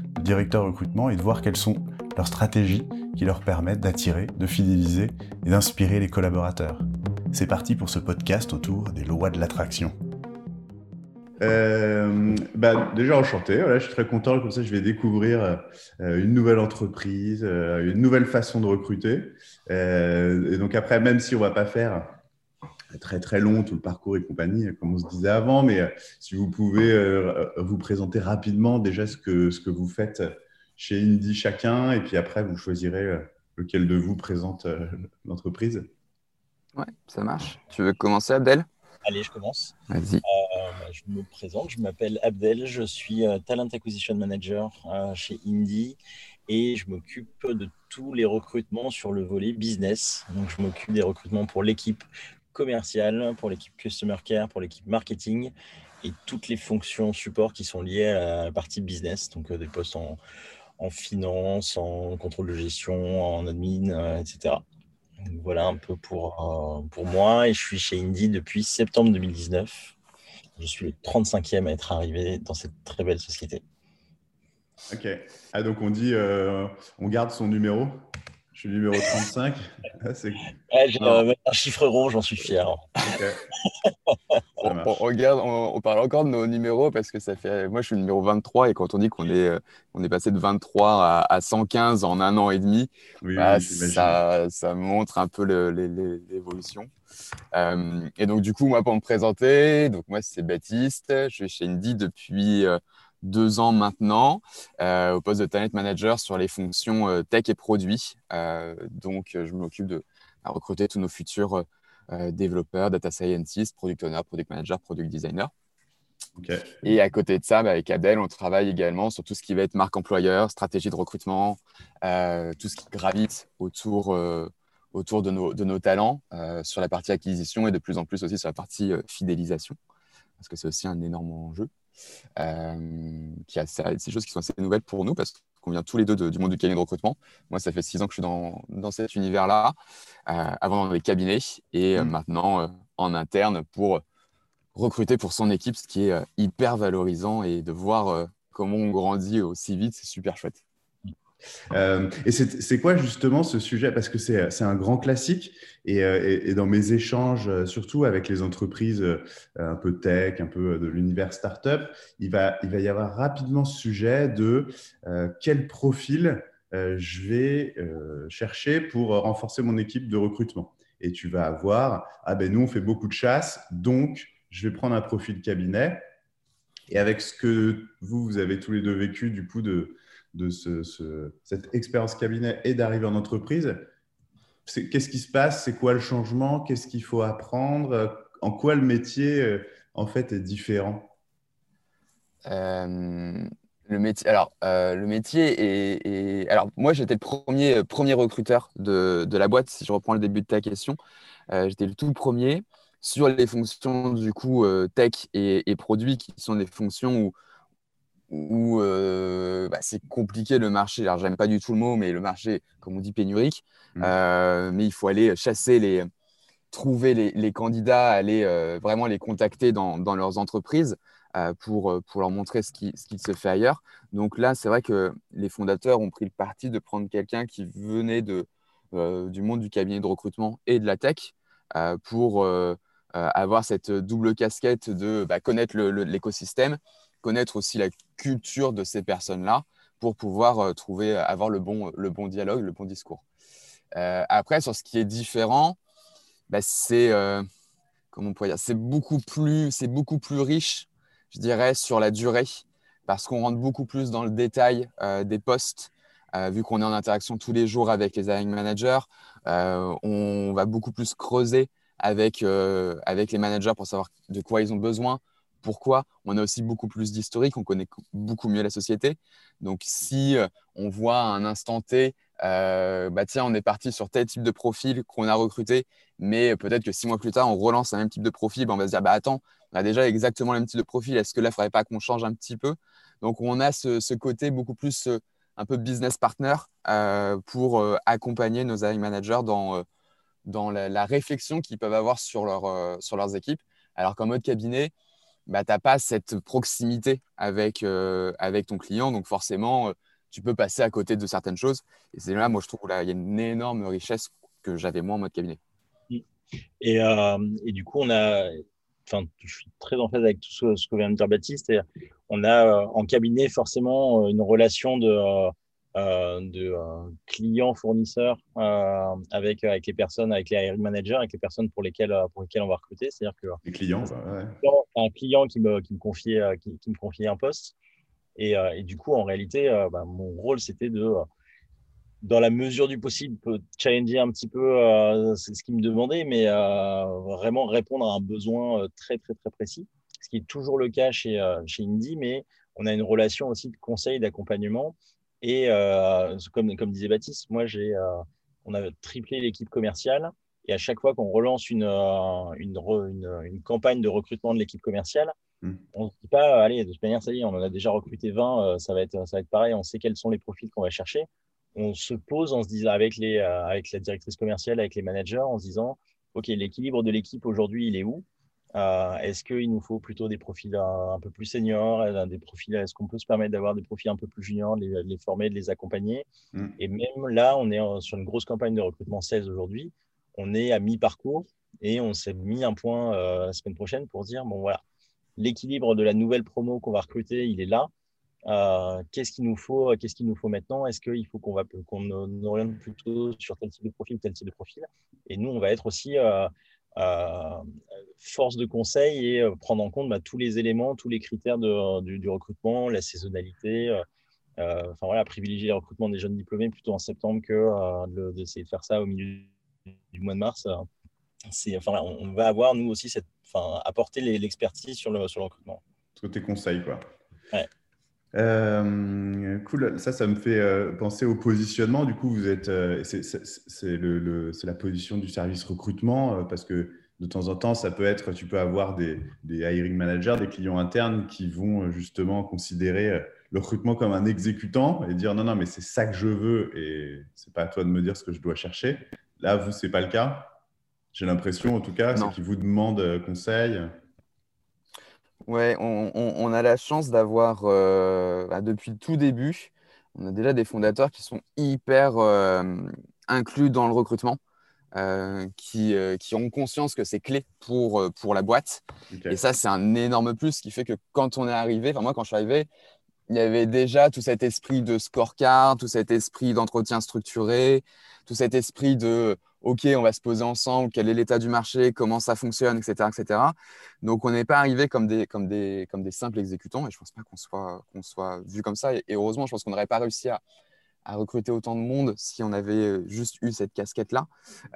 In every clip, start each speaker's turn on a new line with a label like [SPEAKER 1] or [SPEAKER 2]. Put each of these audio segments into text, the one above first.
[SPEAKER 1] de directeurs recrutement et de voir quelles sont leurs stratégies qui leur permettent d'attirer, de fidéliser et d'inspirer les collaborateurs. C'est parti pour ce podcast autour des lois de l'attraction.
[SPEAKER 2] Euh, bah, déjà enchanté, voilà, je suis très content, comme ça je vais découvrir euh, une nouvelle entreprise, euh, une nouvelle façon de recruter. et donc après, même si on va pas faire très très long tout le parcours et compagnie, comme on se disait avant, mais si vous pouvez vous présenter rapidement déjà ce que, ce que vous faites chez Indie chacun, et puis après vous choisirez lequel de vous présente l'entreprise.
[SPEAKER 3] Ouais, ça marche. Tu veux commencer Abdel?
[SPEAKER 4] Allez, je commence.
[SPEAKER 3] Vas-y.
[SPEAKER 4] Euh, je me présente, je m'appelle Abdel, je suis euh, Talent Acquisition Manager euh, chez Indie et je m'occupe de tous les recrutements sur le volet business. Donc, je m'occupe des recrutements pour l'équipe commerciale, pour l'équipe Customer Care, pour l'équipe marketing et toutes les fonctions support qui sont liées à la partie business, donc des postes en, en finance, en contrôle de gestion, en admin, etc voilà un peu pour, euh, pour moi. Et je suis chez Indie depuis septembre 2019. Je suis le 35e à être arrivé dans cette très belle société.
[SPEAKER 2] Ok. Ah, donc on dit, euh, on garde son numéro? Je suis numéro 35.
[SPEAKER 4] ouais, un chiffre rond, j'en suis fier.
[SPEAKER 3] on, regarde, on, parle encore de nos numéros parce que ça fait. Moi, je suis numéro 23 et quand on dit qu'on est, euh, on est passé de 23 à, 115 en un an et demi, bah, ça, ça, montre un peu l'évolution. Euh, et donc, du coup, moi, pour me présenter, donc moi, c'est Baptiste. Je suis chez Indie depuis. Euh, deux ans maintenant euh, au poste de talent manager sur les fonctions euh, tech et produits. Euh, donc, je m'occupe de recruter tous nos futurs développeurs, data scientists, product owner, product manager, product designer. Et à côté de ça, bah, avec Abdel, on travaille également sur tout ce qui va être marque employeur, stratégie de recrutement, tout ce qui gravite autour, autour de, nos, de nos talents sur la partie acquisition et de plus en plus aussi sur la partie fidélisation, parce que c'est aussi un énorme enjeu. Euh, qui a ces choses qui sont assez nouvelles pour nous parce qu'on vient tous les deux du monde du cabinet de recrutement. Moi, ça fait six ans que je suis dans, dans cet univers-là, euh, avant dans les cabinets et euh, mmh. maintenant en interne pour recruter pour son équipe, ce qui est hyper valorisant et de voir comment on grandit aussi vite, c'est super chouette.
[SPEAKER 2] Euh, et c'est quoi justement ce sujet? Parce que c'est un grand classique euh, et, dans mes échanges, euh, surtout avec les entreprises un peu tech, un peu de l'univers startup, il va, il va y avoir rapidement ce sujet de quel profil je vais chercher pour renforcer mon équipe de recrutement. Et tu vas avoir, ah ben nous on fait beaucoup de chasse, donc je vais prendre un profil cabinet. Et avec ce que vous, vous avez tous les deux vécu du coup de, de ce, cette expérience cabinet et d'arriver en entreprise, qu'est-ce qui se passe? C'est quoi le changement? Qu'est-ce qu'il faut apprendre? En quoi le métier, euh, en fait, est différent?
[SPEAKER 3] Euh, le métier, alors, euh, le métier est, Alors, moi, j'étais le premier, premier recruteur de, de, la boîte, si je reprends le début de ta question. j'étais le tout premier sur les fonctions, du coup, tech et, et produits, qui sont des fonctions où où euh, bah, c'est compliqué le marché. Alors, j'aime pas du tout le mot, mais le marché, comme on dit, pénurique. Mmh. Euh, mais il faut aller chasser les, trouver les, candidats, aller euh, vraiment les contacter dans, leurs entreprises pour, pour leur montrer ce qui, ce qui se fait ailleurs. Donc là, c'est vrai que les fondateurs ont pris le parti de prendre quelqu'un qui venait de, du monde du cabinet de recrutement et de la tech pour avoir cette double casquette de bah, connaître l'écosystème connaître aussi la culture de ces personnes-là pour pouvoir euh, trouver, euh, avoir le bon, le bon dialogue, le bon discours. Euh, après, sur ce qui est différent, bah, c'est c'est beaucoup plus, beaucoup plus riche, je dirais, sur la durée, parce qu'on rentre beaucoup plus dans le détail des postes. vu qu'on est en interaction tous les jours avec les hiring managers, on va beaucoup plus creuser avec, avec les managers pour savoir de quoi ils ont besoin, Pourquoi On a aussi beaucoup plus d'historique, on connaît beaucoup mieux la société. Donc, si euh, on voit à un instant T, euh, bah tiens, on est parti sur tel type de profil qu'on a recruté, mais peut-être que six mois plus tard, on relance un même type de profil, bah, on va se dire, bah attends, on a déjà exactement le même type de profil, est-ce que là, il ne faudrait pas qu'on change un petit peu? Donc, on a ce, côté beaucoup plus euh, un peu business partner pour accompagner nos hiring managers dans, dans la, réflexion qu'ils peuvent avoir sur, leur, sur leurs équipes. Alors qu'en mode cabinet, bah, tu n'as pas cette proximité avec, euh, avec ton client. Donc forcément, euh, tu peux passer à côté de certaines choses. Et c'est là, moi, je trouve qu'il y a une énorme richesse que j'avais moins en mode cabinet.
[SPEAKER 4] Et, euh, et du coup, on a, enfin, je suis très en phase avec tout ce, que vient de dire Baptiste. On a en cabinet forcément une relation de de euh, clients fournisseurs euh, avec, avec les personnes, avec les hiring managers, avec les personnes pour lesquelles, pour lesquelles on va recruter. C'est-à-dire que
[SPEAKER 2] les clients,
[SPEAKER 4] un client qui me, qui me, confiait, qui, me confiait un poste. Et, et du coup, en réalité, bah, mon rôle, c'était de dans la mesure du possible, challenger un petit peu c'est ce qu'il me demandait, mais vraiment répondre à un besoin très, très, très précis, ce qui est toujours le cas chez, chez Indie, mais on a une relation aussi de conseil, d'accompagnement et euh, comme, comme disait Baptiste, moi, j'ai, euh, on a triplé l'équipe commerciale. Et à chaque fois qu'on relance une, euh, une, une, campagne de recrutement de l'équipe commerciale, hmm. on ne se dit pas, allez, de toute manière, ça y est, on en a déjà recruté 20, ça, va être, ça va être pareil, on sait quels sont les profils qu'on va chercher. On se pose en se disant, avec, les, avec la directrice commerciale, avec les managers, en se disant, OK, l'équilibre de l'équipe aujourd'hui, il est où? Euh, est-ce qu'il nous faut plutôt des profils un, peu plus seniors, euh, des profils, est-ce qu'on peut se permettre d'avoir des profils un peu plus juniors, de les, former, de les accompagner? Mm. Et même là, on est sur une grosse campagne de recrutement 16 aujourd'hui. On est à mi-parcours et on s'est mis un point euh, la semaine prochaine pour dire bon voilà, l'équilibre de la nouvelle promo qu'on va recruter, il est là. qu'est-ce qu'il nous faut Qu'est-ce qu'il nous faut maintenant? Est-ce qu'il faut qu'on va qu'on oriente plutôt sur tel type de profil, tel type de profil? Et nous, on va être aussi force de conseil et euh, prendre en compte bah, tous les éléments, tous les critères de, du, recrutement, la saisonnalité. Euh, enfin voilà, privilégier le recrutement des jeunes diplômés plutôt en septembre que d'essayer de faire ça au milieu du mois de mars. C'est, enfin, on va avoir nous aussi cette, enfin, apporter l'expertise sur le, sur le recrutement.
[SPEAKER 2] Côté conseil, quoi.
[SPEAKER 4] Ouais.
[SPEAKER 2] Euh, cool, ça, ça me fait euh, penser au positionnement. Du coup, vous êtes, euh, c'est le, la position du service recrutement parce que de temps en temps, ça peut être, tu peux avoir des, des hiring managers, des clients internes qui vont justement considérer le recrutement comme un exécutant et dire non, non, mais c'est ça que je veux et c'est pas à toi de me dire ce que je dois chercher. Là, vous, c'est pas le cas? J'ai l'impression, en tout cas, c'est qu'ils vous demandent conseil.
[SPEAKER 3] Ouais, on, a la chance d'avoir, euh, bah, depuis le tout début, on a déjà des fondateurs qui sont hyper euh, inclus dans le recrutement, euh, qui, qui, ont conscience que c'est clé pour, pour la boîte. Et ça, c'est un énorme plus qui fait que quand on est arrivé, enfin moi, quand je suis arrivé, il y avait déjà tout cet esprit de scorecard, tout cet esprit d'entretien structuré, tout cet esprit de OK, on va se poser ensemble, quel est l'état du marché, comment ça fonctionne, etc. etc. Donc, on n'est pas arrivé comme des, comme, des, comme des simples exécutants et je ne pense pas qu'on soit, soit vu comme ça. Et, heureusement, je pense qu'on n'aurait pas réussi à, à, recruter autant de monde si on avait euh, juste eu cette casquette-là.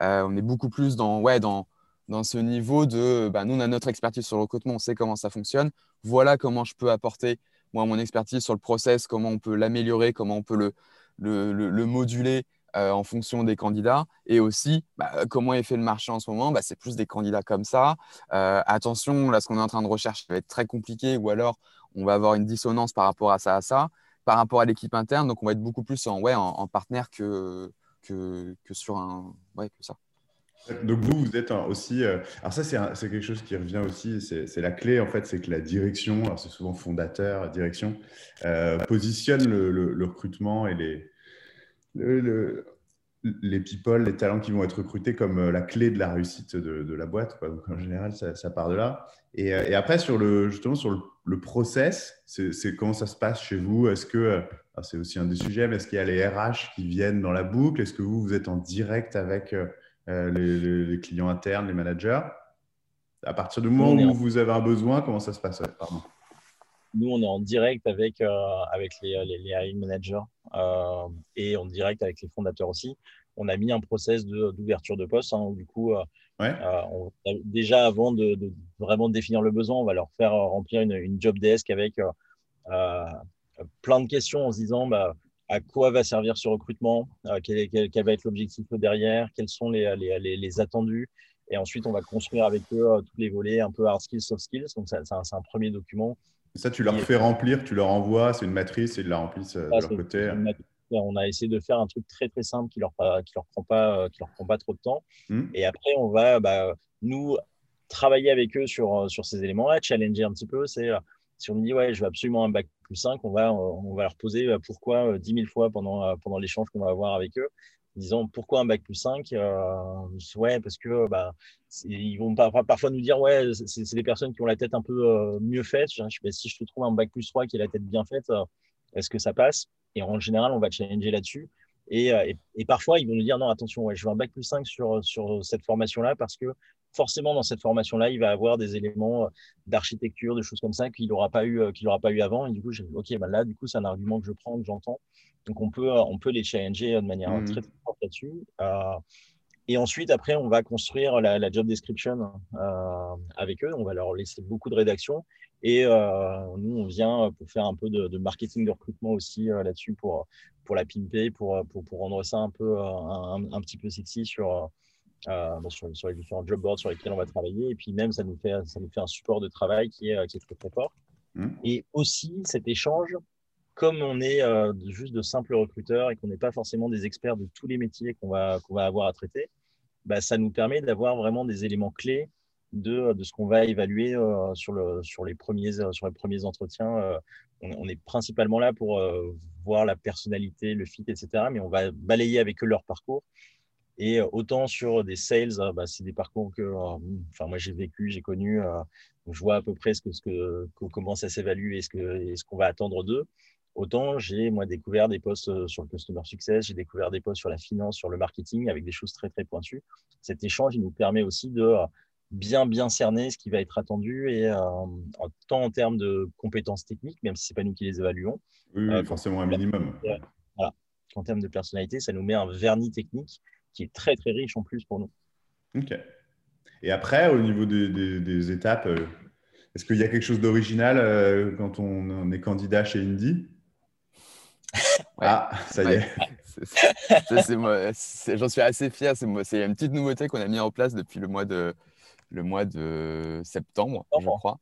[SPEAKER 3] Euh, on est beaucoup plus dans, ouais, dans, dans ce niveau de bah, nous, on a notre expertise sur le recrutement, on sait comment ça fonctionne. Voilà comment je peux apporter moi mon expertise sur le process, comment on peut l'améliorer, comment on peut le, le, le moduler euh, en fonction des candidats. Et aussi, bah, comment est fait le marché en ce moment bah, C'est plus des candidats comme ça. Euh, attention, là, ce qu'on est en train de rechercher va être très compliqué ou alors on va avoir une dissonance par rapport à ça, à ça, par rapport à l'équipe interne. Donc, on va être beaucoup plus en, ouais, en, partenaire que, que, sur un. Ouais, que ça.
[SPEAKER 2] Donc vous, vous êtes aussi. Euh, alors ça, c'est quelque chose qui revient aussi. C'est la clé en fait, c'est que la direction, alors c'est souvent fondateur, direction, positionne le, recrutement et les, le, les people, les talents qui vont être recrutés comme euh, la clé de la réussite de, la boîte. Donc, en général, ça, part de là. Et, euh, et, après, sur le, justement, sur le, process, c'est comment ça se passe chez vous? Est-ce que, euh, c'est aussi un des sujets, mais est-ce qu'il y a les RH qui viennent dans la boucle? Est-ce que vous, vous êtes en direct avec les, clients internes, les managers? À partir du moment où vous avez un besoin, comment ça se passe? Pardon.
[SPEAKER 4] Nous, on est en direct avec, euh, avec les, les, hiring managers euh, et en direct avec les fondateurs aussi. on a mis un process d'ouverture de, poste. Hein, du coup, déjà avant de, vraiment définir le besoin, on va leur faire remplir une, job desk avec plein de questions en se disant bah, à quoi va servir ce recrutement, quel, va être l'objectif derrière, quels sont les, les, attendus. Et ensuite, on va construire avec eux tous les volets un peu hard skills, soft skills. Donc, c'est un, premier document.
[SPEAKER 2] Ça, tu leur fais remplir, tu leur envoies, c'est une matrice et ils la remplissent de leur côté.
[SPEAKER 4] On a essayé de faire un truc très très simple qui leur qui leur prend pas qui leur prend pas trop de temps. Hmm. Et après, on va bah, nous travailler avec eux sur sur ces éléments-là, challenger un petit peu. C'est si on me dit ouais, je veux absolument un bac plus 5, on va on va leur poser euh, pourquoi 10 euh, 000 fois pendant euh, pendant l'échange qu'on va avoir avec eux. Disons pourquoi un bac plus 5 Ouais, parce que bah, ils vont parfois nous dire ouais, c'est des personnes qui ont la tête un peu mieux faite. Je, si je te trouve un bac plus 3 qui a la tête bien faite, est-ce que ça passe? Et en général, on va challenger là-dessus. Euh, et, parfois, ils vont nous dire non, attention, je veux un bac plus 5 sur, sur cette formation-là parce que forcément, dans cette formation-là, il va avoir des éléments euh, d'architecture, de choses comme ça qu'il n'aura pas, eu, euh, qu'il pas eu avant. Et du coup, j'ai OK, bah là, du coup, c'est un argument que je prends, que j'entends. Donc, on peut, on peut les challenger de manière mmh. très, très forte là-dessus. et ensuite, après, on va construire la, job description avec eux. On va leur laisser beaucoup de rédaction. Et euh, nous, on vient pour faire un peu de, marketing de recrutement aussi euh, là-dessus pour, pour la pimper, pour, pour, pour, rendre ça un, peu, un, un petit peu sexy sur, euh, sur, les différents job boards sur lesquels on va travailler. Et puis même, ça nous fait, ça nous fait un support de travail qui est, qui est très, très fort. Mmh. Et aussi, cet échange, comme on est juste de simples recruteurs et qu'on n'est pas forcément des experts de tous les métiers qu'on va, qu'on va avoir à traiter, bah, ça nous permet d'avoir vraiment des éléments clés de, de ce qu'on va évaluer euh, sur, le, sur, les premiers, euh, sur les premiers entretiens. Euh, on, est principalement là pour voir la personnalité, le fit, etc. Mais on va balayer avec eux leur parcours. Et autant sur des sales, bah, c'est des parcours que enfin, moi j'ai vécu, j'ai connu. je vois à peu près ce que, ce que, comment ça s'évalue et ce qu'on ce qu'on va attendre d'eux. Autant j'ai moi découvert des postes sur le customer success, j'ai découvert des postes sur la finance, sur le marketing avec des choses très très pointues. Cet échange, il nous permet aussi de bien bien cerner ce qui va être attendu et euh, tant en termes de compétences techniques, même si c'est pas nous qui les évaluons.
[SPEAKER 2] Oui, euh, forcément un minimum.
[SPEAKER 4] Voilà. En termes de personnalité, ça nous met un vernis technique qui est très très riche en plus pour nous.
[SPEAKER 2] Ok. Et après, au niveau des, étapes, euh, est-ce qu'il y a quelque chose d'original quand on, est candidat chez Indie Ah, ça y est.
[SPEAKER 3] J'en suis assez fier. C'est une petite nouveauté qu'on a mis en place depuis le mois de, le mois de septembre, je crois,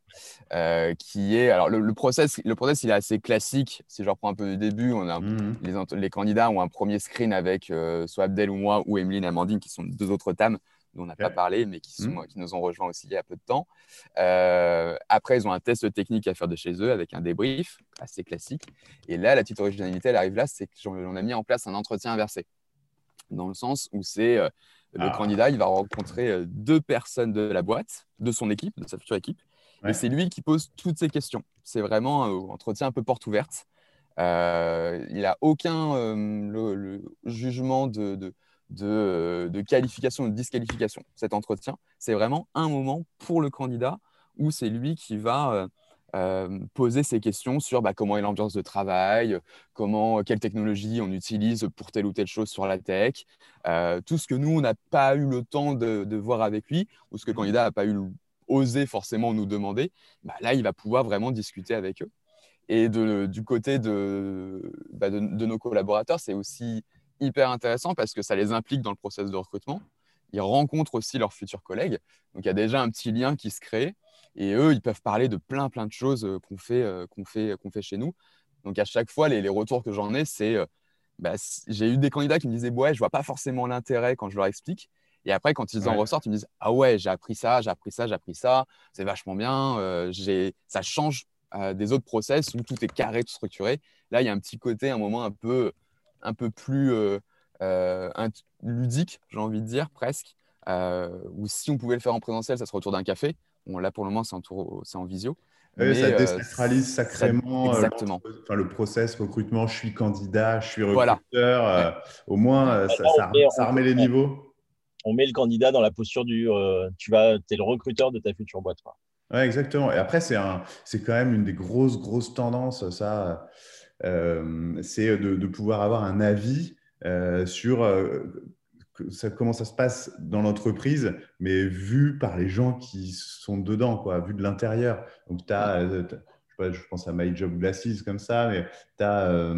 [SPEAKER 3] euh, qui est alors le, process, le process il est assez classique. Si je reprends un peu du début, on a mmh les, les, candidats ont un premier screen avec euh, soit Abdel ou moi ou Emeline Amandine qui sont deux autres dames dont on n'a pas parlé, mais qui, sont, mmh. qui nous ont rejoints aussi il y a peu de temps. Euh, après, ils ont un test technique à faire de chez eux avec un débrief assez classique. Et là, la petite originalité, elle arrive là, c'est qu'on a mis en place un entretien inversé, dans le sens où c'est le ah. candidat, il va rencontrer euh, deux personnes de la boîte, de son équipe, de sa future équipe. Et c'est lui qui pose toutes ces questions. C'est vraiment un entretien un peu porte ouverte. Euh, il n'a aucun euh, le, jugement de, de, de, qualification ou de disqualification, cet entretien. C'est vraiment un moment pour le candidat où c'est lui qui va euh, poser ces questions sur bah, comment est l'ambiance de travail, comment, quelle technologie on utilise pour telle ou telle chose sur la tech, euh, tout ce que nous, on n'a pas eu le temps de, voir avec lui, ou ce que le mmh candidat n'a pas eu osé forcément nous demander, bah, là, il va pouvoir vraiment discuter avec eux. Et du côté bah, de, de, nos collaborateurs, c'est aussi hyper intéressant parce que ça les implique dans le processus de recrutement. Ils rencontrent aussi leurs futurs collègues. Donc, il y a déjà un petit lien qui se crée. Et eux, ils peuvent parler de plein, plein de choses euh, qu'on fait, euh, qu'on fait, qu'on fait chez nous. Donc, à chaque fois, les, les retours que j'en ai, c'est euh, bah, j'ai eu des candidats qui me disaient Ouais, je vois pas forcément l'intérêt quand je leur explique. Et après, quand ils en ressortent, ils me disent Ah ouais, j'ai appris ça, j'ai appris ça, j'ai appris ça, c'est vachement bien. Euh, ça change des autres process où tout est carré, tout structuré. Là, il y a un petit côté, un moment un peu, un peu plus ludique, j'ai envie de dire, presque. où si on pouvait le faire en présentiel, ça serait autour d'un café. Bon, là, pour le moment, c'est en, en visio.
[SPEAKER 2] Oui, ça euh, désacralise sacrément
[SPEAKER 3] euh, exactement.
[SPEAKER 2] enfin, le process recrutement. Je suis candidat, je suis recruteur. Euh, au moins, ça, ça, remet les niveaux.
[SPEAKER 4] On met le candidat dans la posture du tu vas, es le recruteur de ta future boîte.
[SPEAKER 2] Oui, exactement. Et après, c'est quand même une des grosses, grosses tendances, ça. c'est de, de, pouvoir avoir un avis sur ça, comment ça se passe dans l'entreprise, mais vu par les gens qui sont dedans, quoi, vu de l'intérieur. Donc, tu as, euh, je, pense à My Job Glasses comme ça, mais tu as.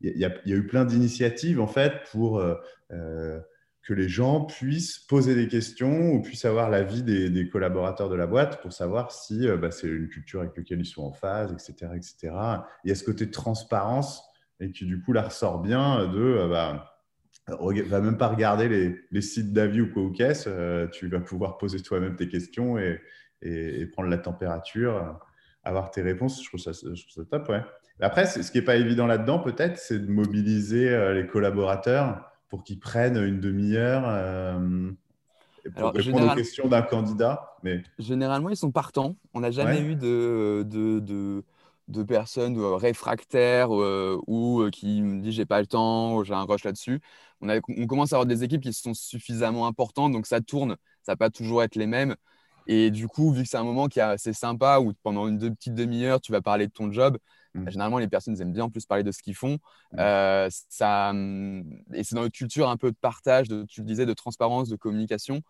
[SPEAKER 2] Il y, a eu plein d'initiatives en fait pour que les gens puissent poser des questions ou puissent avoir l'avis des, des collaborateurs de la boîte pour savoir si bah, c'est une culture avec laquelle ils sont en phase, etc. etc. Il y a ce côté de transparence et qui du coup la ressort bien de bah, va même pas regarder les, les sites d'avis ou quoi ou qu'est-ce, euh, tu vas pouvoir poser toi-même tes questions et, et, prendre la température, avoir tes réponses. Je trouve ça, je trouve ça top, ouais. Après, ce qui n'est pas évident là-dedans, peut-être, c'est de mobiliser euh, les collaborateurs pour qu'ils prennent une demi-heure euh, pour répondre aux questions d'un candidat. Mais...
[SPEAKER 3] Généralement, ils sont partants. On n'a jamais eu de, de, de de personnes réfractaires ou qui me disent j'ai pas le temps, ou j'ai un rush là-dessus. On, on, commence à avoir des équipes qui sont suffisamment importantes, donc ça tourne, ça va pas toujours être les mêmes. Et du coup, vu que c'est un moment qui est assez sympa, où pendant une petite demi-heure, tu vas parler de ton job, mmh. bah, généralement, les personnes aiment bien en plus parler de ce qu'ils font. Mmh. ça, mmh, et c'est dans notre culture un peu de partage, de, tu le disais, de transparence, de communication.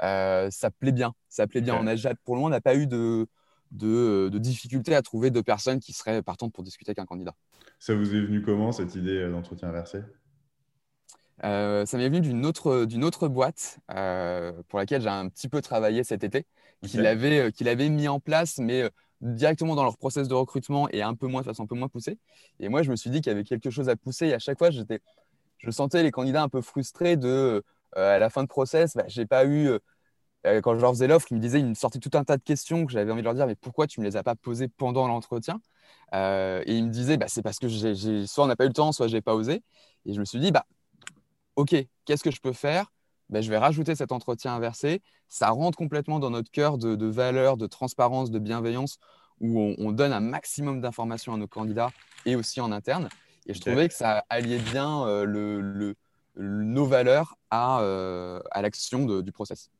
[SPEAKER 3] ça plaît bien, ça plaît bien. On a pour le moment, on n'a pas eu de, de, de difficulté à trouver deux personnes qui seraient partantes pour discuter avec un candidat.
[SPEAKER 2] Ça vous est venu comment cette idée d'entretien inversé?
[SPEAKER 3] Euh, ça m'est venu d'une autre, d'une autre boîte euh, pour laquelle j'ai un petit peu travaillé cet été, qu'il avait, euh, qu'il avait mis en place, mais directement dans leur process de recrutement et un peu moins, de façon un peu moins poussée. Et moi, je me suis dit qu'il y avait quelque chose à pousser. Et à chaque fois, j'étais, je sentais les candidats un peu frustrés de, à la fin de process, bah, j'ai pas eu euh, quand je leur faisais l'offre, ils me disaient, ils me sortaient tout un tas de questions que j'avais envie de leur dire, mais pourquoi tu ne me les as pas posées pendant l'entretien? Euh, Et ils me disaient, bah, c'est parce que soit on n'a pas eu le temps, soit je n'ai pas osé. Et je me suis dit, bah, OK, qu'est-ce que je peux faire? Bah, Je vais rajouter cet entretien inversé. Ça rentre complètement dans notre cœur de, de valeur, de transparence, de bienveillance, où on, donne un maximum d'informations à nos candidats et aussi en interne. Et je trouvais que ça alliait bien euh, le, nos valeurs à, à l'action du process.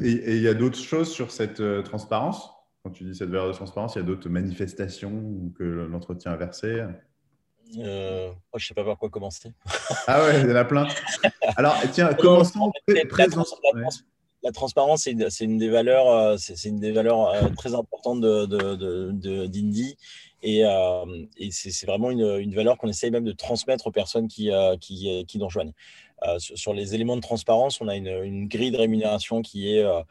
[SPEAKER 2] Et il y a d'autres choses sur cette euh, transparence? Quand tu dis cette valeur de transparence, il y a d'autres manifestations que l'entretien a versé?
[SPEAKER 4] Euh, oh, je ne sais pas par quoi commencer.
[SPEAKER 2] ah ouais, il y en a plein. Alors, tiens, commençons.
[SPEAKER 4] la, transparence, c'est une, des valeurs, c'est une des valeurs euh, très importantes d'Indie. De, et, et c'est vraiment une, une valeur qu'on essaye même de transmettre aux personnes qui, qui, qui nous rejoignent. Euh, sur, les éléments de transparence, on a une, grille de rémunération qui est euh,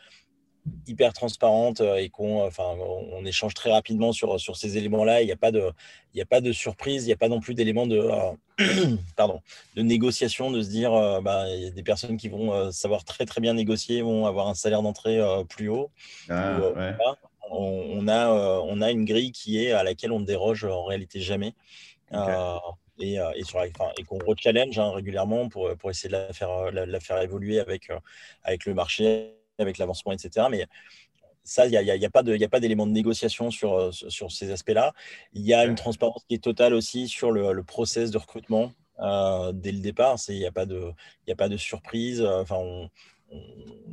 [SPEAKER 4] hyper transparente euh, et qu'on enfin, on échange très rapidement sur, sur ces éléments-là. Il n'y a, pas de, il a pas de surprise, il n'y a pas non plus d'éléments de, pardon, de négociation, de se dire bah, il y a des personnes qui vont savoir très très bien négocier, vont avoir un salaire d'entrée plus haut. Ah, on, a, on a une grille qui est à laquelle on ne déroge en réalité jamais et, euh, et, et qu'on re-challenge hein, régulièrement pour, pour essayer de la faire, euh, la, faire évoluer avec, euh, avec le marché, avec l'avancement, etc. Mais ça, il n'y a, y a, pas d'élément de, négociation sur, sur ces aspects-là. Il y a une transparence qui est totale aussi sur le, le process de recrutement dès le départ. Il n'y a, pas de, a pas de surprise. Enfin,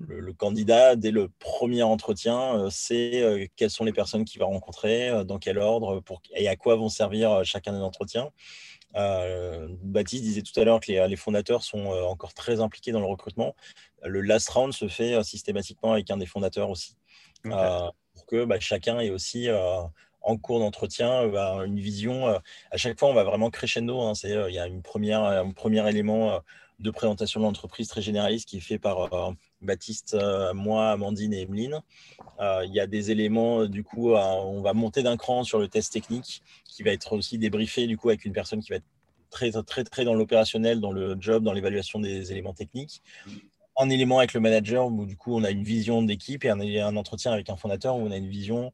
[SPEAKER 4] le, candidat, dès le premier entretien, sait quelles sont les personnes qu'il va rencontrer, dans quel ordre pour, et à quoi vont servir chacun des entretiens. Euh, Baptiste disait tout à l'heure que les, fondateurs sont euh, encore très impliqués dans le recrutement. Le last round se fait euh, systématiquement avec un des fondateurs aussi, pour que bah, chacun ait aussi en cours d'entretien bah, une vision. à chaque fois, on va vraiment crescendo. Hein, il y a une première, un premier élément de présentation de l'entreprise très généraliste qui est fait par Baptiste, moi, Amandine et Emeline. il y a des éléments, du coup, on va monter d'un cran sur le test technique qui va être aussi débriefé du coup avec une personne qui va être très très très dans l'opérationnel, dans le job, dans l'évaluation des éléments techniques. Un élément avec le manager où du coup on a une vision d'équipe et un, un, entretien avec un fondateur où on a une vision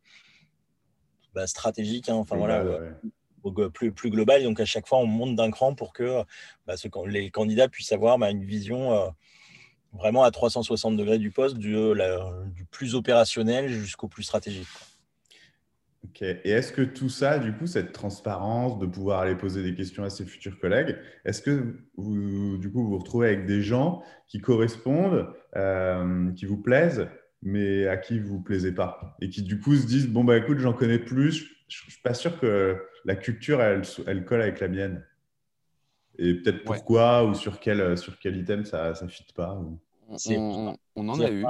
[SPEAKER 4] bah, stratégique. Hein. enfin voilà. Euh, plus, plus global. Donc, à chaque fois, on monte d'un cran pour que bah, ce, les candidats puissent avoir bah, une vision euh, vraiment à 360 degrés du poste, du, du plus opérationnel jusqu'au plus stratégique.
[SPEAKER 2] Ok. Et est-ce que tout ça, du coup, cette transparence de pouvoir aller poser des questions à ses futurs collègues, est-ce que vous, du coup, vous vous retrouvez avec des gens qui correspondent, euh, qui vous plaisent, mais à qui vous plaisez pas Et qui, du coup, se disent, bon, bah écoute, j'en connais plus, je ne suis pas sûr que la culture, elle, elle colle avec la mienne. Et peut-être pourquoi ou sur quel, sur quel item ça ne fit pas
[SPEAKER 3] on, en a eu.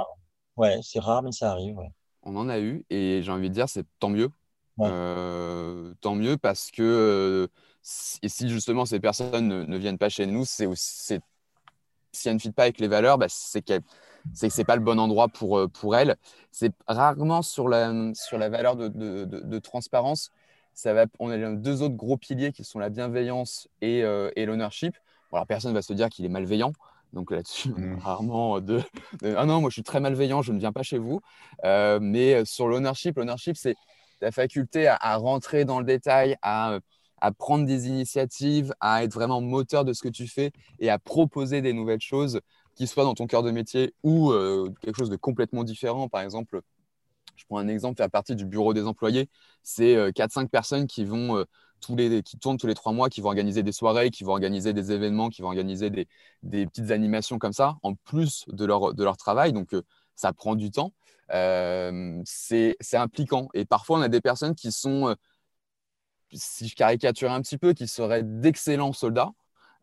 [SPEAKER 4] Ouais, c'est rare, mais ça arrive.
[SPEAKER 3] On en a eu et j'ai envie de dire, c'est tant mieux. tant mieux parce que et si justement ces personnes ne, viennent pas chez nous, c'est si elles ne fit pas avec les valeurs, bah, c'est que c'est que pas le bon endroit pour, euh, pour elles. C'est rarement sur la, sur la valeur de, de, de, transparence. Ça va, on a deux autres gros piliers qui sont la bienveillance et, euh, et l'ownership. alors personne va se dire qu'il est malveillant. Donc là-dessus, mmh. rarement de, Ah non, moi je suis très malveillant, je ne viens pas chez vous. Euh, mais sur l'ownership, l'ownership, c'est ta faculté à, à, rentrer dans le détail, à, à prendre des initiatives, à être vraiment moteur de ce que tu fais et à proposer des nouvelles choses, qui soient dans ton cœur de métier ou euh, quelque chose de complètement différent. Par exemple, je prends un exemple, faire partie du bureau des employés, c'est 4-5 euh, personnes qui vont euh, tous les, qui tournent tous les trois mois, qui vont organiser des soirées, qui vont organiser des événements, qui vont organiser des, petites animations comme ça, en plus de leur, de leur travail. Donc, ça prend du temps. c'est impliquant. Et parfois, on a des personnes qui sont si je caricature un petit peu, qui seraient d'excellents soldats,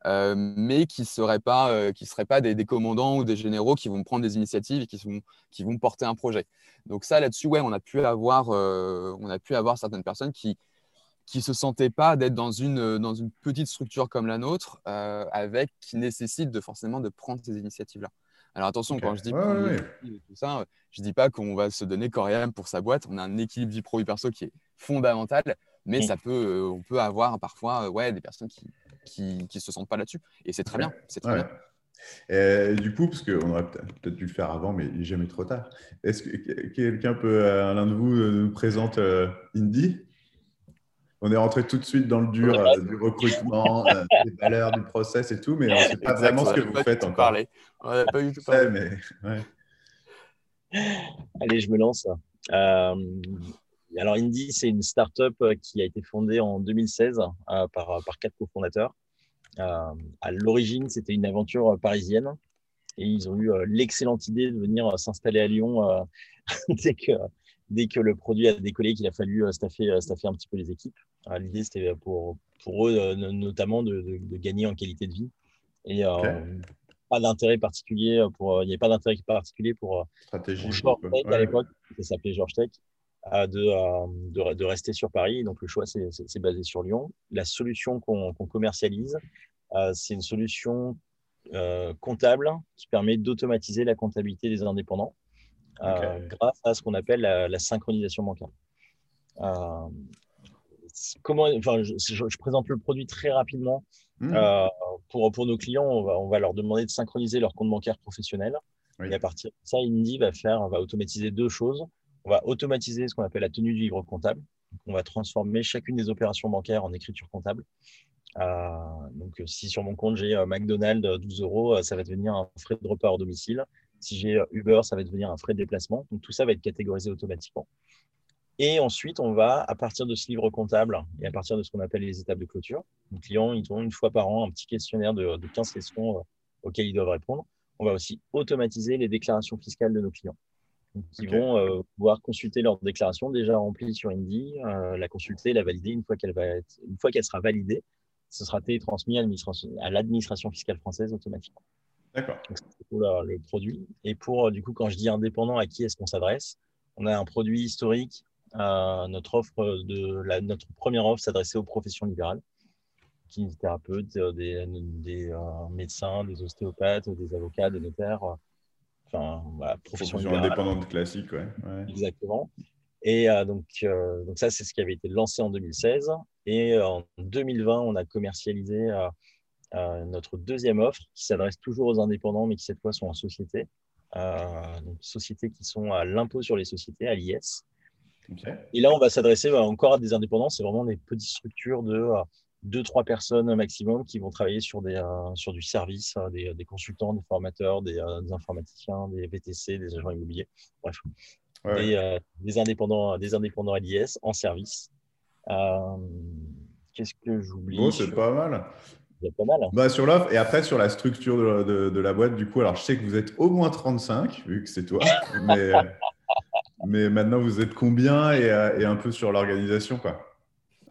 [SPEAKER 3] euh, mais qui ne seraient pas, euh, qui seraient pas des, commandants ou des généraux qui vont prendre des initiatives et qui, sont, qui vont porter un projet. Donc ça, là-dessus, ouais, on a pu avoir, euh, on a pu avoir certaines personnes qui qui se sentaient pas d'être dans une, dans une petite structure comme la nôtre, avec qui nécessite de forcément de prendre ces initiatives-là. Alors attention, quand je dis tout ça, je dis pas qu'on va se donner corps pour sa boîte. On a un équilibre vie pro vie perso qui est fondamental, mais mmh. ça peut, euh, on peut avoir parfois euh, ouais, des personnes qui qui, qui se sentent pas là-dessus. Et c'est très bien. C'est très bien.
[SPEAKER 2] Et du coup, parce qu'on aurait peut-être dû le faire avant, mais il n'est jamais trop tard. Est-ce que quelqu'un peut, euh, l'un de vous, nous présente Indy? On est rentré tout de suite dans le dur du recrutement, des valeurs, du process et tout, mais on ne sait pas vraiment ce que vous faites encore.
[SPEAKER 3] Parler. On n'a pas eu tout parlé.
[SPEAKER 2] Mais, ouais.
[SPEAKER 4] Allez, je me lance. Euh, alors, Indie, c'est une startup euh, qui a été fondée en 2016 euh, par, par quatre cofondateurs. Euh, à l'origine, c'était une aventure parisienne et ils ont eu l'excellente idée de venir s'installer à Lyon dès, que, dès que le produit a décollé, qu'il a fallu staffer, staffer un petit peu les équipes. L'idée, c'était pour, pour eux notamment de, de, gagner en qualité de vie. Et pas d'intérêt particulier pour, il n'y avait pas d'intérêt particulier pour,
[SPEAKER 2] Stratégie,
[SPEAKER 4] George Tech à l'époque, ça s'appelait George Tech. Euh, de, de, rester sur Paris. Donc, le choix, c'est basé sur Lyon. La solution qu'on commercialise, euh, c'est une solution euh, comptable qui permet d'automatiser la comptabilité des indépendants grâce à ce qu'on appelle la, synchronisation bancaire. comment, enfin, je, présente le produit très rapidement. Mmh. pour, pour nos clients, on va, on va, leur demander de synchroniser leur compte bancaire professionnel. Et à partir de ça, Indy va faire, va automatiser deux choses on va automatiser ce qu'on appelle la tenue du livre comptable. on va transformer chacune des opérations bancaires en écriture comptable. Euh, donc, si sur mon compte, j'ai euh, McDonald's 12 euh, euros, ça va devenir un frais de repas hors domicile. Si j'ai Uber, ça va devenir un frais de déplacement. Donc, tout ça va être catégorisé automatiquement. Et ensuite, on va, à partir de ce livre comptable et à partir de ce qu'on appelle les étapes de clôture, les clients, ils ont une fois par an un petit questionnaire de 15 questions auxquelles ils doivent répondre. On va aussi automatiser les déclarations fiscales de nos clients. Ils vont euh, pouvoir consulter leur déclaration déjà remplie sur Indy, euh, la consulter, la valider. Une fois qu'elle va être, une fois qu'elle sera validée, ce sera télétransmis à l'administration fiscale française automatiquement.
[SPEAKER 2] D'accord.
[SPEAKER 4] C'est pour le, produit. Et pour, euh, du coup, quand je dis indépendant, à qui est-ce qu'on s'adresse? On a un produit historique. notre offre de la, notre première offre s'adressait aux professions libérales, kinésithérapeutes, des, des médecins, des ostéopathes, des avocats, des notaires enfin, bah, profession
[SPEAKER 2] indépendante classique, ouais.
[SPEAKER 4] Exactement. Et euh, donc, euh, donc ça, c'est ce qui avait été lancé en 2016. Et euh, en 2020, on a commercialisé notre deuxième offre qui s'adresse toujours aux indépendants, mais qui cette fois sont en société. donc, sociétés qui sont à l'impôt sur les sociétés, à l'IS. Et là, on va s'adresser bah, encore à des indépendants. C'est vraiment des petites structures de deux, trois personnes maximum qui vont travailler sur, des, euh, sur du service, euh, des, des, consultants, des formateurs, des, euh, des, informaticiens, des VTC, des agents immobiliers, bref, des, des, indépendants, des indépendants LIS en service. Qu'est-ce que j'oublie
[SPEAKER 2] Bon, c'est pas mal.
[SPEAKER 4] C'est pas mal.
[SPEAKER 2] Bah, sur l'offre et après sur la structure de, de, la boîte, du coup, alors je sais que vous êtes au moins 35, vu que c'est toi, mais, mais maintenant vous êtes combien et, et un peu sur l'organisation, quoi?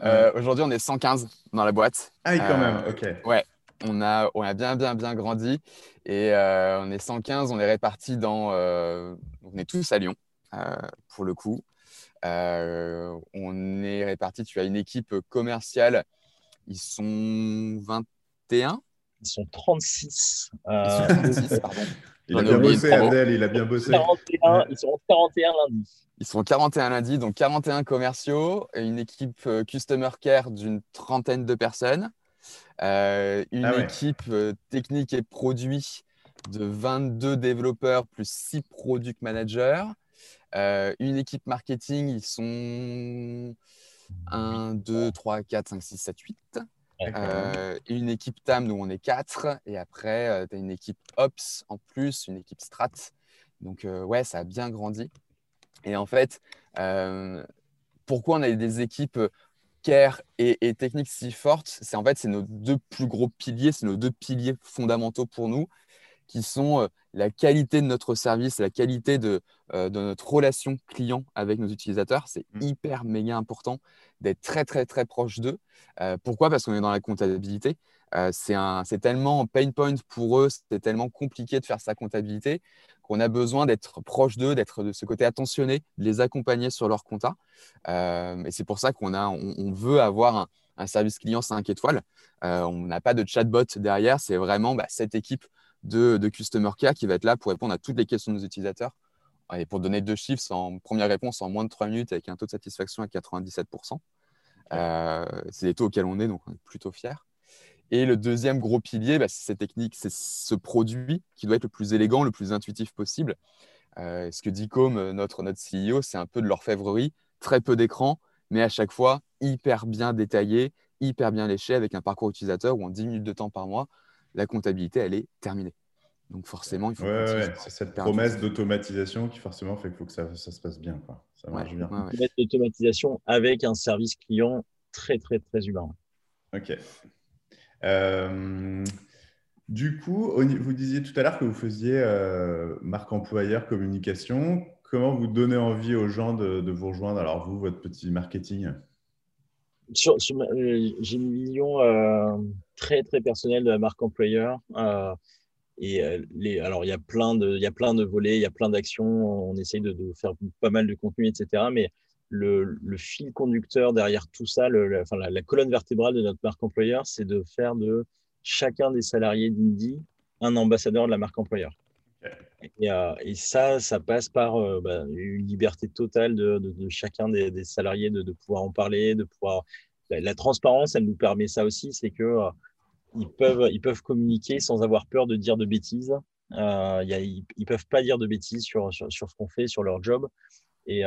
[SPEAKER 3] Euh, aujourd'hui, on est 115 dans la boîte.
[SPEAKER 2] Ah, oui, quand même,
[SPEAKER 3] euh,
[SPEAKER 2] ok.
[SPEAKER 3] Ouais. on a, on a bien, bien, bien grandi. Et on est 115, on est répartis dans. on est tous à Lyon, pour le coup. on est répartis, tu as une équipe commerciale, ils sont 21
[SPEAKER 4] Ils sont 36.
[SPEAKER 3] Ils sont 36, pardon.
[SPEAKER 2] Il a bien bossé, Abdel, il a bien bossé.
[SPEAKER 4] 41, ils seront 41 lundi.
[SPEAKER 3] Ils seront 41 lundi, donc 41 commerciaux, et une équipe euh, Customer Care d'une trentaine de personnes, euh, une ah équipe euh, technique et produit de 22 développeurs plus 6 product managers, une équipe marketing, ils sont 1, 2, 3, 4, 5, 6, 7, 8. Euh, une équipe TAM, nous on est quatre. Et après, euh, tu as une équipe Ops en plus, une équipe Strat. Donc, euh, ouais, ça a bien grandi. Et en fait, pourquoi on a des équipes care et, et techniques si fortes? C'est en fait, c'est nos deux plus gros piliers, c'est nos deux piliers fondamentaux pour nous qui sont la qualité de notre service, la qualité de, de notre relation client avec nos utilisateurs. C'est mmh. hyper méga important d'être très, très, très proche d'eux. pourquoi? Parce qu'on est dans la comptabilité. c'est tellement pain point pour eux, c'est tellement compliqué de faire sa comptabilité qu'on a besoin d'être proche d'eux, d'être de ce côté attentionné, de les accompagner sur leur compta. et c'est pour ça qu'on a, on, veut avoir un, service client 5 étoiles. on n'a pas de chatbot derrière, c'est vraiment bah, cette équipe de, Customer Care qui va être là pour répondre à toutes les questions de nos utilisateurs. Et pour donner deux chiffres, en première réponse en moins de 3 minutes avec un taux de satisfaction à 97%. Euh, c'est les taux auxquels on est, donc on est plutôt fiers. Et le deuxième gros pilier, bah, c'est cette technique, c'est ce produit qui doit être le plus élégant, le plus intuitif possible. Euh, ce que dit Com, notre, notre CEO, c'est un peu de l'orfèvrerie, très peu d'écran, mais à chaque fois hyper bien détaillé, hyper bien léché avec un parcours utilisateur où en 10 minutes de temps par mois, la comptabilité, elle est terminée. Donc forcément, il faut.
[SPEAKER 2] Ouais, c'est cette promesse d'automatisation qui forcément fait qu'il faut que ça, ça, se passe bien. Quoi. Ça marche bien.
[SPEAKER 4] Une promesse d'automatisation avec un service client très, très, très humain.
[SPEAKER 2] OK. Euh, du coup, vous disiez tout à l'heure que vous faisiez euh, marque employeur communication. Comment vous donnez envie aux gens de, de vous rejoindre? Alors, vous, votre petit marketing?
[SPEAKER 4] Euh, j'ai une vision euh, très très personnelle de la marque employeur. Euh, et alors il y a plein de, il y a plein de volets, il y a plein d'actions. On essaye de, faire pas mal de contenu, etc. Mais le, fil conducteur derrière tout ça, le, enfin, la, colonne vertébrale de notre marque employeur, c'est de faire de chacun des salariés d'Indie un ambassadeur de la marque employeur. Et, ça, ça passe par euh, bah, une liberté totale de, chacun des, salariés de, pouvoir en parler, de pouvoir. La, transparence, elle nous permet ça aussi, c'est que euh, ils peuvent, ils peuvent communiquer sans avoir peur de dire de bêtises. ils, ne peuvent pas dire de bêtises sur, sur, ce qu'on fait, sur leur job. Et,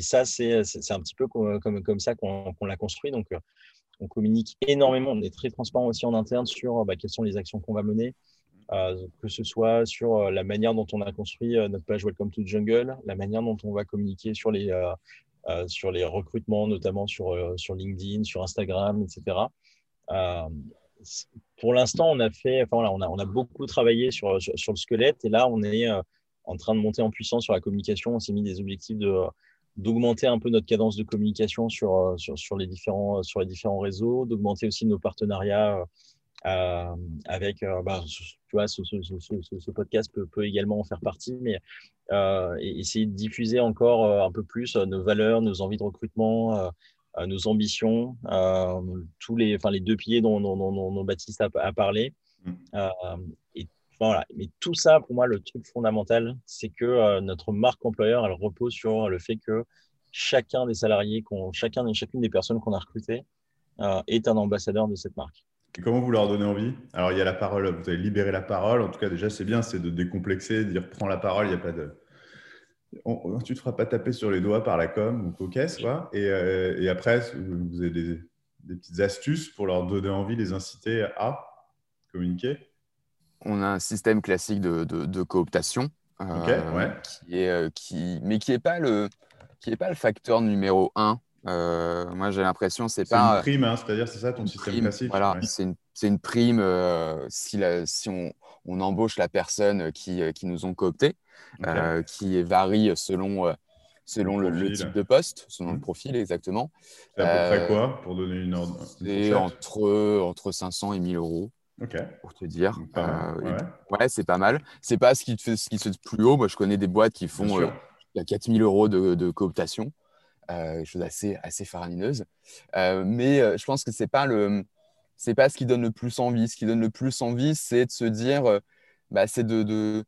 [SPEAKER 4] ça, c'est un petit peu comme, comme, ça qu'on l'a construit. Donc, on communique énormément. On est très transparent aussi en interne sur bah, quelles sont les actions qu'on va mener. Euh, que ce soit sur euh, la manière dont on a construit euh, notre page Welcome to Jungle, la manière dont on va communiquer sur les, sur les recrutements, notamment sur, sur LinkedIn, sur Instagram, etc. pour l'instant, on a fait, enfin, on, a, on a beaucoup travaillé sur, sur, le squelette et là, on est en train de monter en puissance sur la communication. On s'est mis des objectifs de d'augmenter un peu notre cadence de communication sur, sur, sur, les, différents, sur les différents réseaux, d'augmenter aussi nos partenariats euh, avec, euh, bah, tu vois, ce, ce, ce, ce podcast peut, peut, également en faire partie, mais euh, essayer de diffuser encore un peu plus nos valeurs, nos envies de recrutement, nos ambitions, tous les, enfin, les deux piliers dont, dont, dont, Baptiste a, parlé. Mmh. et voilà. Mais tout ça, pour moi, le truc fondamental, c'est que notre marque employeur, elle repose sur le fait que chacun des salariés, chacun et chacune des personnes qu'on a recrutées est un ambassadeur de cette marque
[SPEAKER 2] comment vous leur donnez envie? Alors, il y a la parole, vous avez libéré la parole. En tout cas, déjà, c'est bien, c'est de décomplexer, de dire prends la parole, il n'y a pas de. tu ne te feras pas taper sur les doigts par la com ou coquesse, quoi. Et, euh, et, après, vous avez des, petites astuces pour leur donner envie, les inciter à communiquer?
[SPEAKER 3] On a un système classique de, de, cooptation.
[SPEAKER 2] Euh,
[SPEAKER 3] qui est, euh, qui, mais qui n'est pas, le, qui pas le facteur numéro un euh, moi, j'ai l'impression c'est pas.
[SPEAKER 2] C'est une prime, hein, c'est-à-dire, c'est ça ton système classique
[SPEAKER 3] Voilà, c'est une, une, prime euh, si, la, si on, on, embauche la personne qui, euh, qui nous ont coopté, qui varie selon, selon le, type de poste, selon le mmh. profil exactement.
[SPEAKER 2] C'est à peu près quoi pour donner une ordre
[SPEAKER 3] C'est entre, entre 500 et 1000 euros. pour te dire. ouais, c'est pas mal. C'est pas ce qui, te fait, ce qui se fait plus haut. Moi, je connais des boîtes qui font euh, 4000 euros de, de cooptation, euh, chose assez, assez faramineuse. mais je pense que c'est pas le, pas ce qui donne le plus envie. Ce qui donne le plus envie, c'est de se dire, bah, c'est de,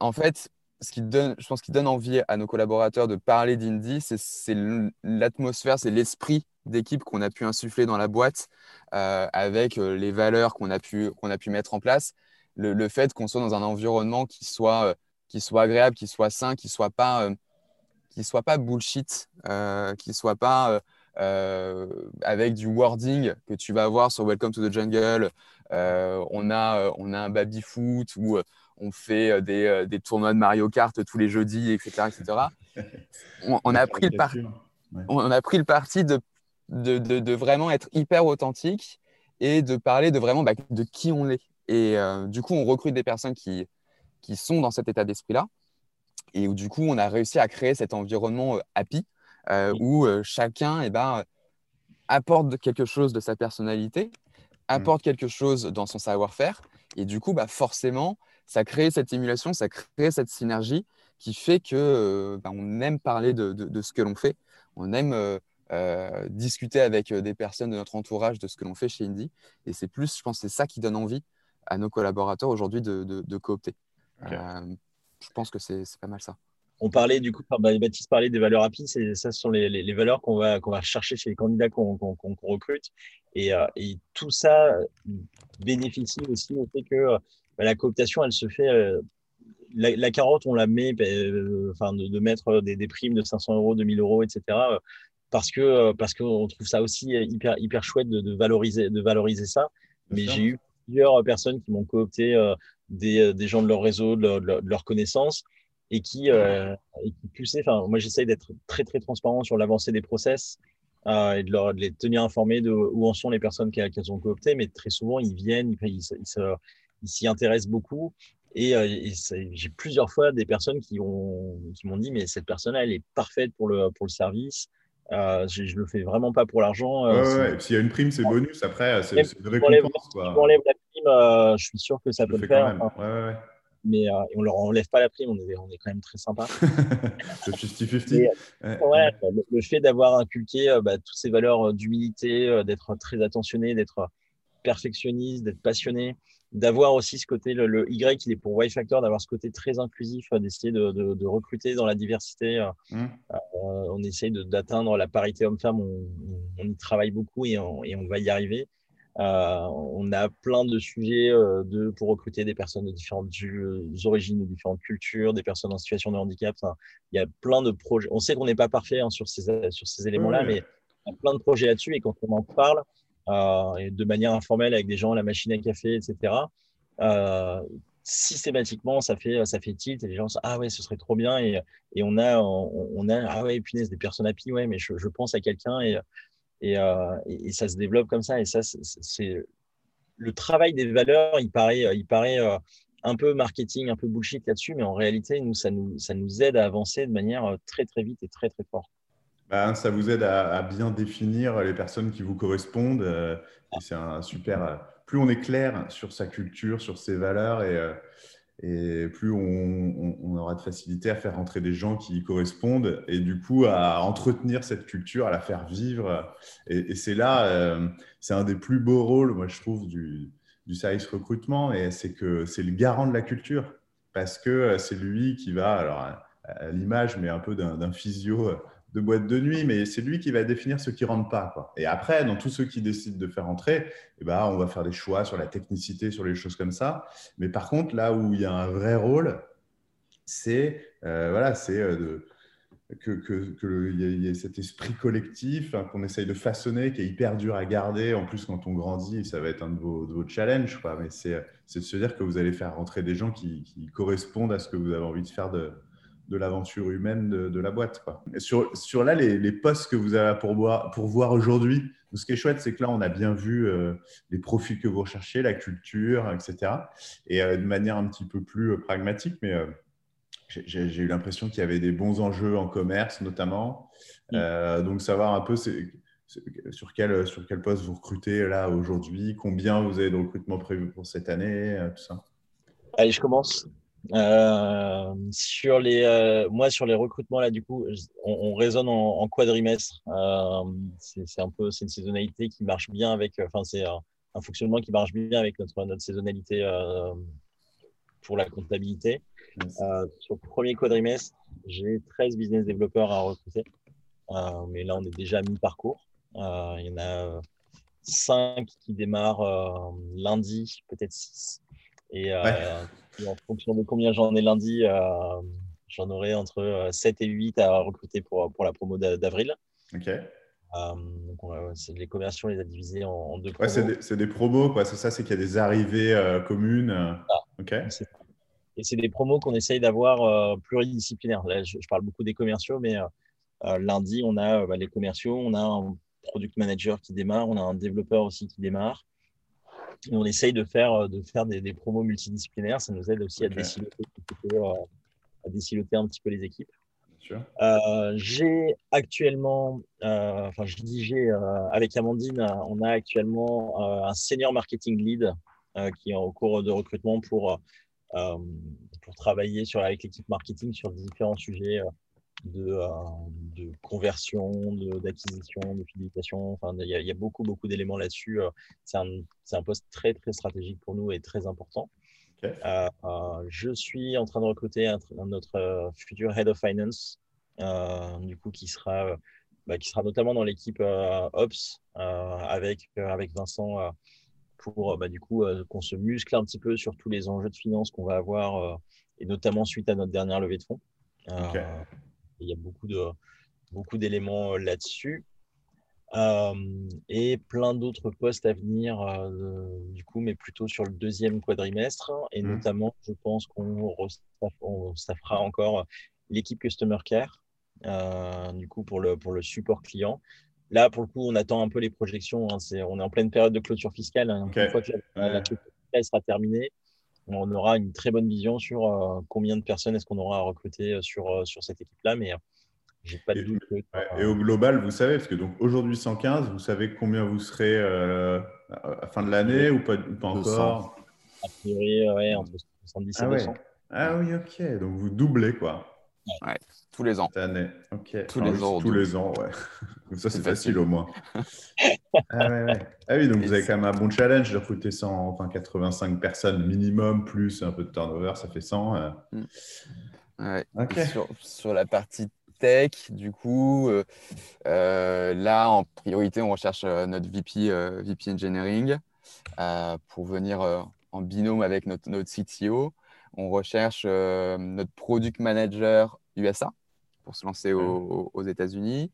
[SPEAKER 3] en fait, ce qui donne, je pense, qui donne envie à nos collaborateurs de parler d'Indie, c'est l'atmosphère, c'est l'esprit d'équipe qu'on a pu insuffler dans la boîte euh, avec euh, les valeurs qu'on a, pu, a pu mettre en place. Le, fait qu'on soit dans un environnement qui soit, euh, qui soit agréable, qui soit sain, qui soit, pas, qui soit pas bullshit, qui ne soit pas avec du wording que tu vas voir sur Welcome to the Jungle. on, a, on a un baby-foot ou on fait des, des, tournois de Mario Kart tous les jeudis, etc. etc. On, a pris le on a pris le parti de de, vraiment être hyper authentique et de parler de vraiment bah, de qui on est. Et euh, du coup, on recrute des personnes qui, qui sont dans cet état d'esprit-là. Et où, du coup, on a réussi à créer cet environnement euh, happy euh, où chacun eh ben, apporte quelque chose de sa personnalité, mmh. apporte quelque chose dans son savoir-faire. Et du coup, bah, forcément, ça crée cette émulation, ça crée cette synergie qui fait que bah, on aime parler de, de ce que l'on fait. On aime euh, discuter avec euh, des personnes de notre entourage de ce que l'on fait chez Indie. Et c'est plus, je pense, c'est ça qui donne envie à nos collaborateurs aujourd'hui de, de, coopter. Euh, je pense que c'est pas mal ça.
[SPEAKER 4] On parlait du coup, Baptiste parlait des valeurs API, ça ce sont les, les, valeurs qu'on va, qu'on va chercher chez les candidats qu'on recrute. Et, et, tout ça bénéficie aussi au fait que bah, la cooptation, elle se fait la, carotte, on la met, ben, enfin, de, de, mettre des, des, primes de 500 euros, 2000 euros, etc parce que euh, parce qu'on trouve ça aussi hyper hyper chouette de, valoriser de valoriser ça. Mais j'ai eu plusieurs personnes qui m'ont coopté euh, des, euh, des, gens de leur réseau, de, leur connaissance et qui, et qui poussaient. Enfin, moi, j'essaye d'être très très transparent sur l'avancée des process et de, leur, de, les tenir informés de où en sont les personnes qu'elles ont cooptées. Mais très souvent, ils viennent, ils, ils s'y intéressent beaucoup. Et, j'ai plusieurs fois des personnes qui m'ont qui dit, mais cette personne-là, elle est parfaite pour le, pour le service. Euh, je, ne le fais vraiment pas pour l'argent.
[SPEAKER 2] Euh, ouais, S'il y a une prime, c'est bonus. Après, c'est une récompense.
[SPEAKER 4] La prime, euh, je suis sûr que ça peut le faire. mais on leur enlève pas la prime, on est, on est quand même très sympa.
[SPEAKER 2] c'est 50-50.
[SPEAKER 4] Ouais, le, fait d'avoir inculqué bah, toutes ces valeurs d'humilité, d'être très attentionné, d'être perfectionniste, d'être passionné, d'avoir aussi ce côté, le, Y, il est pour Y Factor, d'avoir ce côté très inclusif, euh, d'essayer de, de, recruter dans la diversité. Euh, mmh. euh, on essaye d'atteindre la parité homme-femme, on, on, y travaille beaucoup et on, et on va y arriver. On a plein de sujets de, pour recruter des personnes de différentes origines, de différentes cultures, des personnes en situation de handicap. il y a plein de projets. On sait qu'on n'est pas parfait hein, sur ces, sur ces éléments-là, mais il y a plein de projets là-dessus et quand on en parle, euh, de manière informelle avec des gens à la machine à café, etc. Euh, systématiquement, ça fait, ça fait tilt et les gens disent Ah ouais, ce serait trop bien. Et, et on, a, on, a, ah ouais, punaise, des personnes happy, ouais, mais je, je pense à quelqu'un et, et, euh, et, ça se développe comme ça. Et ça, c'est le travail des valeurs, il paraît, il paraît un peu marketing, un peu bullshit là-dessus, mais en réalité, nous, ça nous, ça nous aide à avancer de manière très, très vite et très, très forte.
[SPEAKER 2] Bah, ça vous aide à, bien définir les personnes qui vous correspondent. Euh, c'est un super. Euh, plus on est clair sur sa culture, sur ses valeurs, et, euh, et plus on, aura de facilité à faire rentrer des gens qui y correspondent, et du coup à entretenir cette culture, à la faire vivre. Et, c'est là, c'est un des plus beaux rôles, moi je trouve, du, du service recrutement, et c'est que c'est le garant de la culture, parce que c'est lui qui va, alors à l'image, mais un peu d'un physio de boîte de nuit, mais c'est lui qui va définir ce qui rentre pas. Quoi. Et après, dans tous ceux qui décident de faire entrer, eh ben, on va faire des choix sur la technicité, sur les choses comme ça. Mais par contre, là où il y a un vrai rôle, c'est euh, voilà, euh, que, que, y, ait cet esprit collectif hein, qu'on essaye de façonner, qui est hyper dur à garder. En plus, quand on grandit, ça va être un de vos, de vos challenges. Quoi. Mais c'est de se dire que vous allez faire rentrer des gens qui, qui correspondent à ce que vous avez envie de faire de l'aventure humaine de, la boîte. Quoi. sur, sur là, les, postes que vous avez pour voir, pour voir aujourd'hui, ce qui est chouette, c'est que là, on a bien vu euh, les profils que vous recherchez, la culture, etc. Et euh, de manière un petit peu plus euh, pragmatique, mais j'ai eu l'impression qu'il y avait des bons enjeux en commerce, notamment. donc, savoir un peu sur quel, sur quel poste vous recrutez là aujourd'hui Combien vous avez de recrutement prévu pour cette année Tout ça.
[SPEAKER 4] Allez, je commence. Euh, sur les, euh, moi, sur les recrutements, là, du coup, on, on raisonne en, en quadrimestre. Euh, c'est un peu, c'est une saisonnalité qui marche bien avec, enfin, c'est un, fonctionnement qui marche bien avec notre, notre saisonnalité pour la comptabilité. sur le premier quadrimestre, j'ai 13 business développeurs à recruter. mais là, on est déjà à mi-parcours. il y en a 5 qui démarrent lundi, peut-être 6. Et, en fonction de combien j'en ai lundi, euh, j'en aurai entre 7 euh, et 8 à recruter pour, pour la promo d'avril.
[SPEAKER 2] Ok.
[SPEAKER 4] Euh, les commerciaux, on les a divisés en, deux
[SPEAKER 2] promos. C'est des, des, promos, quoi. C'est ça, c'est qu'il y a des arrivées communes. Ah, ok.
[SPEAKER 4] Et c'est des promos qu'on essaye d'avoir pluridisciplinaires. Là, je, parle beaucoup des commerciaux, mais lundi, on a bah, les commerciaux, on a un product manager qui démarre, on a un développeur aussi qui démarre on essaye de faire, euh, de faire des, promos multidisciplinaires. Ça nous aide aussi à, déciloter, euh, à déciloter un petit peu les équipes. Euh, j'ai actuellement, enfin je dis j'ai, avec Amandine, on a actuellement un senior marketing lead qui est en cours de recrutement pour, pour travailler sur, avec l'équipe marketing sur différents sujets de, euh, de conversion, d'acquisition, de, fidélisation. Enfin, il y, a beaucoup, beaucoup d'éléments là-dessus. Euh, c'est un, un, poste très, très stratégique pour nous et très important. Euh, je suis en train de recruter un, notre futur Head of Finance, du coup, qui sera, bah, qui sera notamment dans l'équipe Ops avec, avec Vincent pour bah, du coup qu'on se muscle un petit peu sur tous les enjeux de finance qu'on va avoir et notamment suite à notre dernière levée de fonds. Il y a beaucoup de beaucoup d'éléments euh, là-dessus. Euh, et plein d'autres postes à venir, euh, du coup, mais plutôt sur le deuxième quadrimestre. Et mmh. notamment, je pense qu'on fera encore l'équipe Customer Care, du coup, pour le, pour le support client. Là, pour le coup, on attend un peu les projections. Hein. on est en pleine période de clôture fiscale. Hein. Une fois que la, clôture fiscale sera terminée, on aura une très bonne vision sur euh, combien de personnes est-ce qu'on aura à recruter euh, sur, euh, sur cette équipe-là. Mais j'ai pas de doute.
[SPEAKER 2] et au global, vous savez, parce que donc aujourd'hui 115, vous savez combien vous serez à la fin de l'année ou pas, pas encore?
[SPEAKER 4] A priori, ouais, entre 70 et
[SPEAKER 2] ah
[SPEAKER 4] 200.
[SPEAKER 2] Ah oui, ok. Donc vous doublez quoi.
[SPEAKER 3] Ouais, tous les ans.
[SPEAKER 2] Cette année, ok.
[SPEAKER 3] Tous les ans.
[SPEAKER 2] Tous les ans, ouais. ça, c'est facile. au moins. ah, ouais, ouais. ah oui, donc vous avez quand même un bon challenge de recruter 100, enfin 85 personnes minimum, plus un peu de turnover, ça fait 100. Euh. Mm.
[SPEAKER 3] Sur, sur, la partie tech, du coup, euh, euh, là, en priorité, on recherche notre VP, VP Engineering pour venir en binôme avec notre, notre CTO on recherche euh, notre product manager USA pour se lancer aux États-Unis.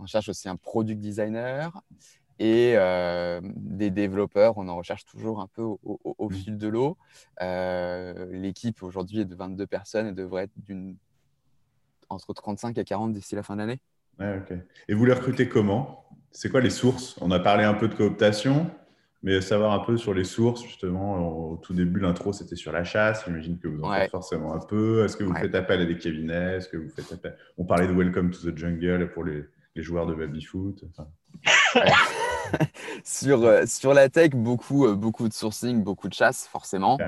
[SPEAKER 3] On cherche aussi un product designer et euh, des développeurs. On en recherche toujours un peu au, mmh. fil de l'eau. Euh, l'équipe aujourd'hui est de 22 personnes et devrait être d'une entre 35 et 40 d'ici la fin de l'année.
[SPEAKER 2] Et vous les recrutez comment? C'est quoi les sources? On a parlé un peu de cooptation. Mais savoir un peu sur les sources, justement, au tout début, l'intro, c'était sur la chasse. J'imagine que vous en faites forcément un peu. Est-ce que vous faites appel à des cabinets? Est-ce que vous faites appel... On parlait de Welcome to the Jungle pour les, les joueurs de baby-foot.
[SPEAKER 3] sur, euh, sur la tech, beaucoup, euh, beaucoup de sourcing, beaucoup de chasse, forcément.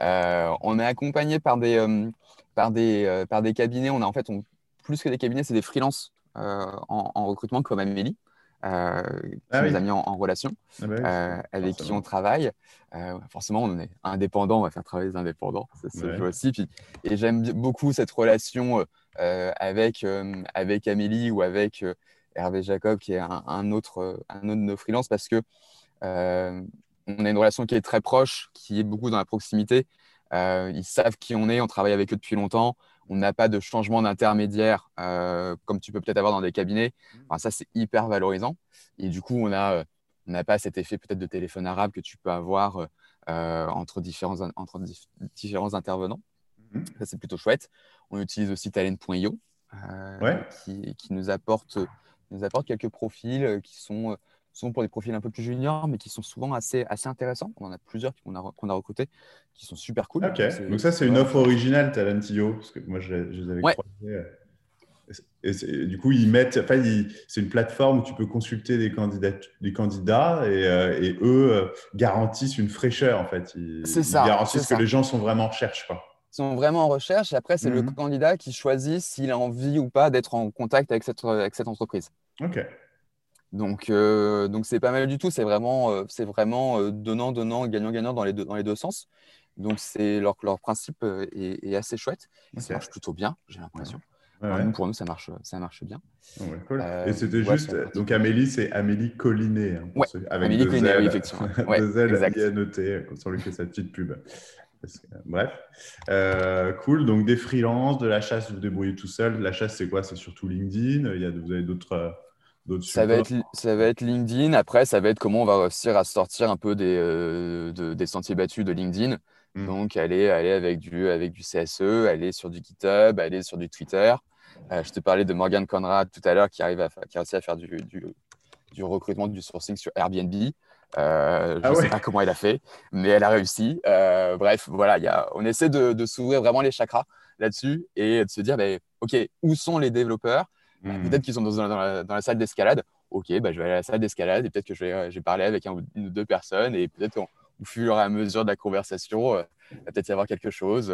[SPEAKER 3] Euh, on est accompagné par des, par, des, par des cabinets. On a en fait, on, plus que des cabinets, c'est des freelances en, en, recrutement comme Amélie. Euh, qui ah nous a mis en, relation, ah bah euh, avec qui on travaille. Euh, forcément, on est indépendant, on va faire travailler les indépendants, ça se joue aussi. Puis, et j'aime beaucoup cette relation avec, avec Amélie ou avec Hervé Jacob, qui est un, autre, un autre de nos freelances, parce que on a une relation qui est très proche, qui est beaucoup dans la proximité. ils savent qui on est, on travaille avec eux depuis longtemps on n'a pas de changement d'intermédiaire euh, comme tu peux peut-être avoir dans des cabinets. Mmh. ça, c'est hyper valorisant. Et du coup, on n'a euh, on pas cet effet peut-être de téléphone arabe que tu peux avoir euh, entre, différents, entre différents intervenants. Mmh. Ça, c'est plutôt chouette. On utilise aussi talent.io qui, qui, nous, apporte, nous apporte quelques profils qui sont souvent pour des profils un peu plus juniors, mais qui sont souvent assez, assez intéressants. On en a plusieurs qu'on a, qu'on a recrutés qui sont super cool.
[SPEAKER 2] Ok, donc ça, c'est une offre originale, Talentio, parce que moi, je, les avais croisés. Euh. Et du coup, ils mettent, enfin, c'est une plateforme où tu peux consulter des candidats, des candidats et, euh, et eux euh, garantissent une fraîcheur en fait.
[SPEAKER 3] C'est ça.
[SPEAKER 2] Ils garantissent que les gens sont vraiment en recherche. Quoi.
[SPEAKER 3] Sont vraiment en recherche et après, c'est le mhm. candidat qui choisit s'il a envie ou pas d'être en contact avec cette, avec cette entreprise.
[SPEAKER 2] Ok.
[SPEAKER 3] Donc, euh, donc c'est pas mal du tout. C'est vraiment, c'est vraiment donnant, donnant, gagnant, gagnant dans les deux, dans les deux sens. Donc, c'est leur, leur principe est, assez chouette. Ça marche plutôt bien, j'ai l'impression pour nous, ça marche, ça marche bien.
[SPEAKER 2] Euh, et c'était juste, donc Amélie, c'est Amélie Collinet. Hein,
[SPEAKER 3] avec Amélie Collinet, oui, effectivement.
[SPEAKER 2] Deux L à noter, comme ça on lui fait sa petite pub. Bref, euh, cool. Donc des freelances, de la chasse, vous vous débrouillez tout seul. La chasse, c'est quoi? C'est surtout LinkedIn? Il y a, vous avez d'autres. d'autres
[SPEAKER 3] ça va, être, ça va être LinkedIn. Après, ça va être comment on va réussir à sortir un peu des, euh, des sentiers battus de LinkedIn. Hmm. Donc, aller, aller avec, du, avec du CSE, aller sur du GitHub, aller sur du Twitter. Euh, je te parlais de Morgan Conrad tout à l'heure qui, arrive à, qui a réussi à faire du, du, recrutement, du sourcing sur Airbnb. Euh, je ne ah sais pas comment elle a fait, mais elle a réussi. Euh, bref, voilà, y a, on essaie de, de s'ouvrir vraiment les chakras là-dessus et de se dire, bah, OK, où sont les développeurs? Bah, hmm. Peut-être qu'ils sont dans, la, dans, la, salle d'escalade. OK, bah, je vais aller à la salle d'escalade et peut-être que je vais, je vais, parler avec une ou deux personnes et peut-être au fur et à mesure de la conversation, il va peut-être y avoir quelque chose.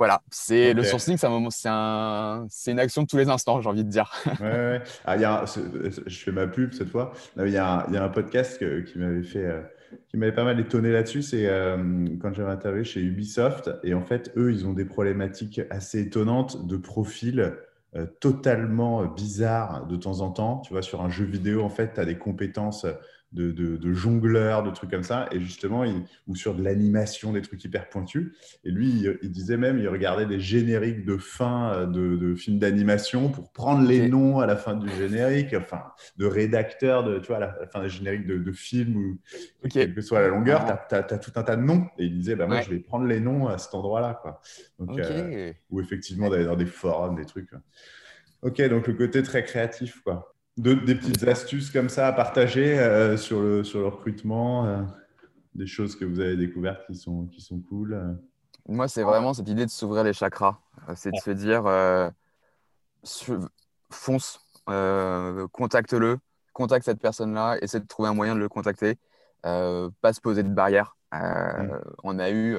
[SPEAKER 3] Voilà, c'est le sourcing, c'est un, une action de tous les instants, j'ai envie de dire.
[SPEAKER 2] ouais, ah, y a, je fais ma pub cette fois. Il y, a, y a un podcast qui m'avait fait, euh, qui m'avait pas mal étonné là-dessus. C'est euh, quand j'avais interviewé chez Ubisoft. Et en fait, eux, ils ont des problématiques assez étonnantes de profils euh, totalement bizarres de temps en temps. Tu vois, sur un jeu vidéo, en fait, tu as des compétences de, de, jongleurs, de trucs comme ça, et justement, ou sur de l'animation, des trucs hyper pointus. Et lui, il, disait même, il regardait des génériques de fin euh, de, films d'animation pour prendre les noms à la fin du générique, enfin, de rédacteurs, de, tu vois, à la, fin des génériques de, films, ou quelle que soit la longueur, tu as, tout un tas de noms. Et il disait, bah, moi, je vais prendre les noms à cet endroit-là. Quoi. Donc, euh, ou effectivement, d'aller dans des forums, des trucs. Ok, donc le côté très créatif, quoi des petites astuces comme ça à partager euh, sur, le, sur le recrutement, euh, des choses que vous avez découvertes qui sont, qui sont cool euh?
[SPEAKER 3] Moi, c'est vraiment cette idée de s'ouvrir les chakras. C'est de se dire, fonce, contacte-le, contacte cette personne-là, essaie de trouver un moyen de le contacter, pas se poser de barrières. On a eu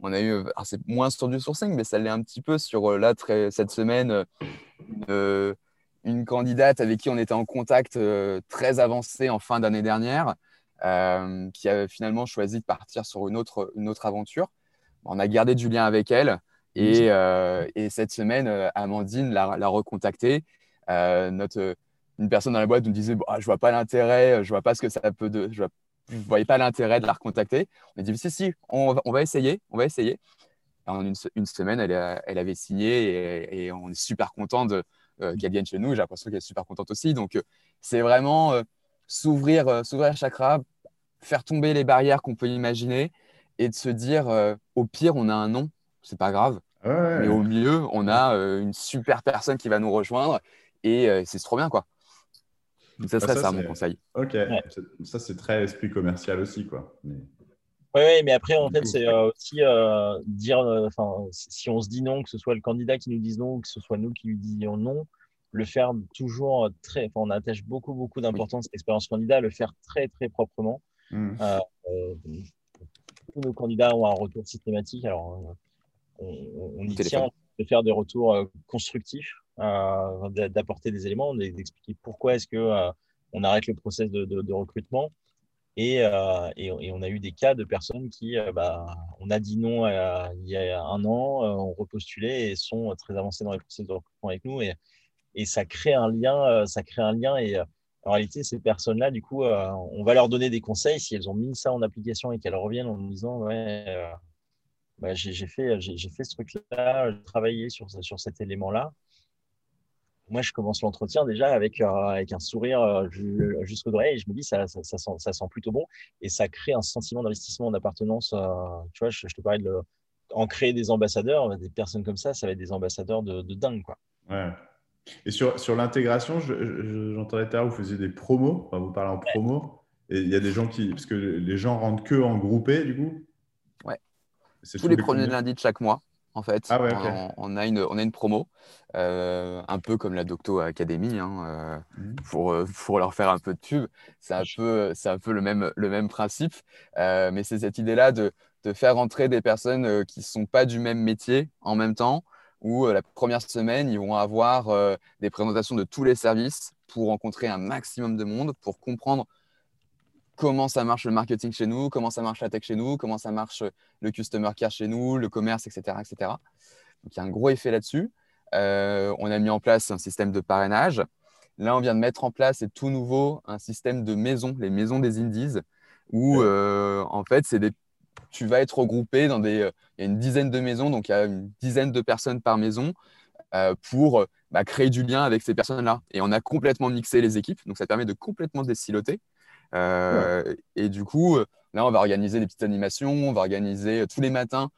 [SPEAKER 3] on a eu, c'est moins sur du sourcing, mais ça l'est un petit peu sur là, cette semaine, une candidate avec qui on était en contact euh, très avancé en fin d'année dernière, euh, qui a finalement choisi de partir sur une autre, une autre aventure. On a gardé du lien avec elle. Et, euh, et cette semaine, Amandine l'a recontactée. notre, une personne dans la boîte nous disait Je Je vois pas l'intérêt, je vois pas ce que ça peut. De, je ne voyais pas l'intérêt de la recontacter. On a dit Si, si, on va, on va essayer. On va essayer. En une, une semaine, elle, elle, avait signé et, et on est super content de, qu'elle vienne chez nous. J'ai l'impression qu'elle est super contente aussi. Donc, euh, c'est vraiment euh, s'ouvrir, s'ouvrir chakra, faire tomber les barrières qu'on peut imaginer et de se dire, au pire, on a un nom, c'est pas grave. Mais au mieux, on a une super personne qui va nous rejoindre et c'est trop bien, quoi. ça serait ça, mon conseil.
[SPEAKER 2] Ok, ça c'est très esprit commercial aussi, quoi.
[SPEAKER 4] Oui, mais après, en fait, c'est aussi dire, enfin, si on se dit non, que ce soit le candidat qui nous dise non, que ce soit nous qui lui disions non, le faire toujours très, on attache beaucoup, beaucoup d'importance à l'expérience candidat, le faire très, très proprement. Mmh. tous nos candidats ont un retour systématique. Alors, on, y tient de faire des retours constructifs, d'apporter des éléments, d'expliquer pourquoi est-ce que on arrête le process de recrutement. Euh, et, on a eu des cas de personnes qui, euh, bah, on a dit non euh, il y a un an, ont repostulé et sont très avancés dans les processus de recrutement avec nous. Et, ça crée un lien, ça crée un lien. Et en réalité, ces personnes-là, du coup, on va leur donner des conseils si elles ont mis ça en application et qu'elles reviennent en disant, ouais, bah, j'ai fait, fait ce truc-là, j'ai travaillé sur, sur cet élément-là moi, je commence l'entretien déjà avec, euh, avec un sourire euh, jusqu'au doigt et je me dis, ça, ça, ça, sent, ça, sent, plutôt bon et ça crée un sentiment d'investissement, d'appartenance. Euh, tu vois, je, te parlais de en créer des ambassadeurs, des personnes comme ça, ça va être des ambassadeurs de, de dingue. Quoi.
[SPEAKER 2] Ouais. Et sur, sur l'intégration, j'entendais tout à l'heure, vous faisiez des promos, enfin, vous parlez en promo, et il y a des gens qui. Parce que les gens rentrent que en groupé, du coup
[SPEAKER 3] Ouais. Tous, les, premiers lundis de chaque mois en fait.
[SPEAKER 2] Ah
[SPEAKER 3] on, a une, on a une promo, euh, un peu comme la Docto Academy, hein, mmh. pour, pour leur faire un peu de pub. C'est un peu, c'est un peu le, même, le même principe, mais c'est cette idée-là de, de faire entrer des personnes qui ne sont pas du même métier en même temps, où la première semaine, ils vont avoir des présentations de tous les services pour rencontrer un maximum de monde, pour comprendre comment ça marche le marketing chez nous, comment ça marche la tech chez nous, comment ça marche le customer care chez nous, le commerce, etc. etc. Donc il y a un gros effet là-dessus. Euh, on a mis en place un système de parrainage. Là, on vient de mettre en place, c'est tout nouveau, un système de maisons, les maisons des indies, où euh, en fait, c'est des... tu vas être regroupé dans des. Il y a une dizaine de maisons, donc il y a une dizaine de personnes par maison euh, pour bah, créer du lien avec ces personnes-là. Et on a complètement mixé les équipes, donc ça permet de complètement désiloter. Euh, et du coup, là, on va organiser des petites animations, on va organiser euh, tous les matins,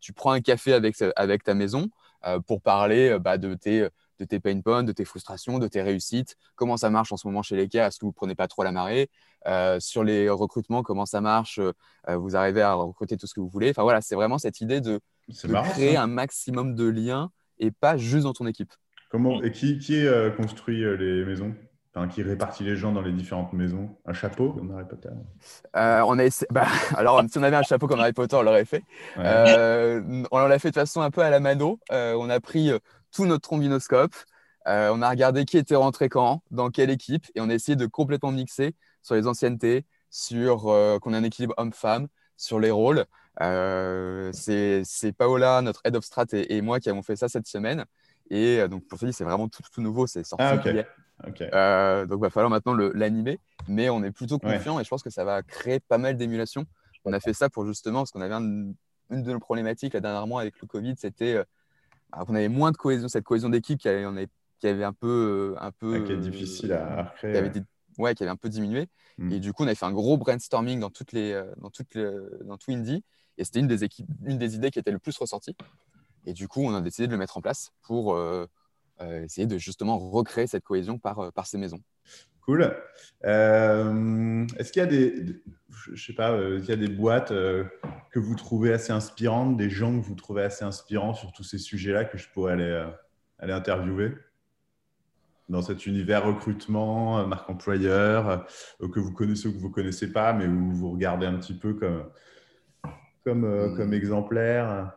[SPEAKER 3] tu prends un café avec, avec ta maison euh, pour parler bah, de tes de tes pain points, de tes frustrations, de tes réussites, comment ça marche en ce moment chez les cas, est-ce que vous ne prenez pas trop la marée, sur les recrutements, comment ça marche, vous arrivez à recruter tout ce que vous voulez. Enfin voilà, c'est vraiment cette idée de, créer un maximum de liens et pas juste dans ton équipe.
[SPEAKER 2] Comment, et qui, qui construit les maisons? Qui répartit les gens dans les différentes maisons Un chapeau comme Harry Potter
[SPEAKER 3] euh, on a bah, Alors, si on avait un chapeau comme Harry Potter, on l'aurait fait. Euh, on l'a fait de façon un peu à la mano. Euh, on a pris tout notre trombinoscope. on a regardé qui était rentré quand, dans quelle équipe, et on a essayé de complètement mixer sur les anciennetés, sur qu'on ait un équilibre homme-femme, sur les rôles. c'est Paola, notre head of strat, et, moi qui avons fait ça cette semaine. Et donc, pour dire, c'est vraiment tout, tout nouveau. C'est sorti
[SPEAKER 2] ah,
[SPEAKER 3] euh, donc, il va falloir maintenant l'animer. Mais on est plutôt confiant et je pense que ça va créer pas mal d'émulation. On a fait ça pour justement, parce qu'on avait une de nos problématiques la dernière mois avec le Covid, c'était euh, bah, qu'on avait moins de cohésion, cette cohésion d'équipe qui avait, qui avait un peu. Un peu
[SPEAKER 2] qui est difficile à recréer.
[SPEAKER 3] Qui avait, ouais, qui avait un peu diminué. Hmm. Et du coup, on a fait un gros brainstorming dans, toutes les, euh, dans, toutes dans tout Indie. Et c'était une des, équipes, une des idées qui était le plus ressortie. Et du coup, on a décidé de le mettre en place pour euh, essayer de justement recréer cette cohésion par, euh, par ces maisons.
[SPEAKER 2] Cool. Euh, est-ce qu'il y a des, je sais pas, il y a des boîtes que vous trouvez assez inspirantes, des gens que vous trouvez assez inspirants sur tous ces sujets-là que je pourrais aller, aller interviewer dans cet univers recrutement, marque employeur, que vous connaissez ou que vous ne connaissez pas, mais où vous regardez un petit peu comme, comme, comme hmm. exemplaire?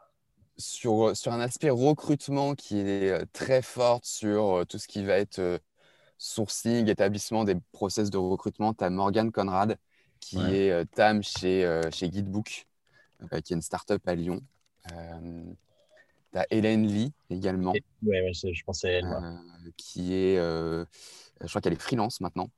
[SPEAKER 3] Sur, sur un aspect recrutement qui est euh, très fort sur euh, tout ce qui va être euh, sourcing, établissement des process de recrutement, tu as Morgan Conrad, qui est TAM chez, chez Guidebook, qui est une startup à Lyon. tu as Hélène Lee également.
[SPEAKER 4] Oui, je pensais à elle.
[SPEAKER 3] qui est, je crois qu'elle est freelance maintenant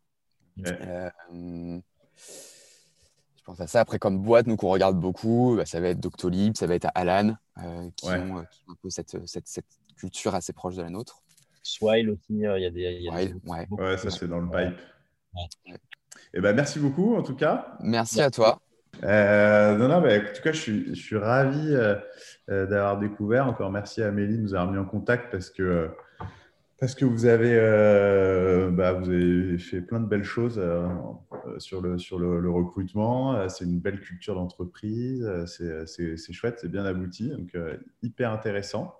[SPEAKER 3] pense à ça. Après, comme boîte, nous qu'on regarde beaucoup, bah, ça va être Doctolib, ça va être Alan, euh, qui, ont, euh, qui, ont, un peu cette, cette, cette, culture assez proche de la nôtre.
[SPEAKER 4] Swile aussi, euh, il y a des. Y
[SPEAKER 2] a des... Ouais. ouais, ça c'est dans le pipe. Et eh ben, merci beaucoup en tout cas.
[SPEAKER 3] Merci à toi.
[SPEAKER 2] non, non, mais en tout cas, je suis, je suis ravi d'avoir découvert. Encore merci à Amélie de nous avoir mis en contact parce que parce que vous avez, euh, bah, vous avez fait plein de belles choses euh, sur, le, sur le, recrutement. Euh, c'est une belle culture d'entreprise. C'est chouette, c'est bien abouti. Donc, hyper intéressant.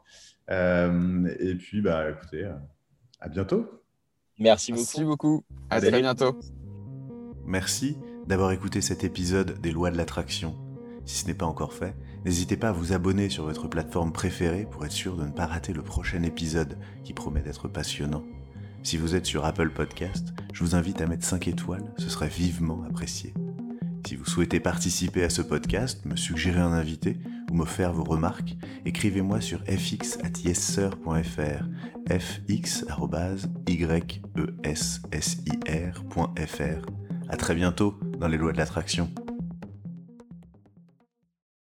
[SPEAKER 2] et puis, bah, écoutez, à bientôt.
[SPEAKER 4] Merci beaucoup.
[SPEAKER 3] Merci beaucoup. À très bientôt.
[SPEAKER 1] Merci d'avoir écouté cet épisode des lois de l'attraction. Si ce n'est pas encore fait, n'hésitez pas à vous abonner sur votre plateforme préférée pour être sûr de ne pas rater le prochain épisode qui promet d'être passionnant. Si vous êtes sur Apple Podcast, je vous invite à mettre 5 étoiles, ce serait vivement apprécié. Si vous souhaitez participer à ce podcast, me suggérer un invité ou me faire vos remarques, écrivez-moi sur fx@yessir.fr, fx@yessir.fr. À très bientôt dans les lois de l'attraction.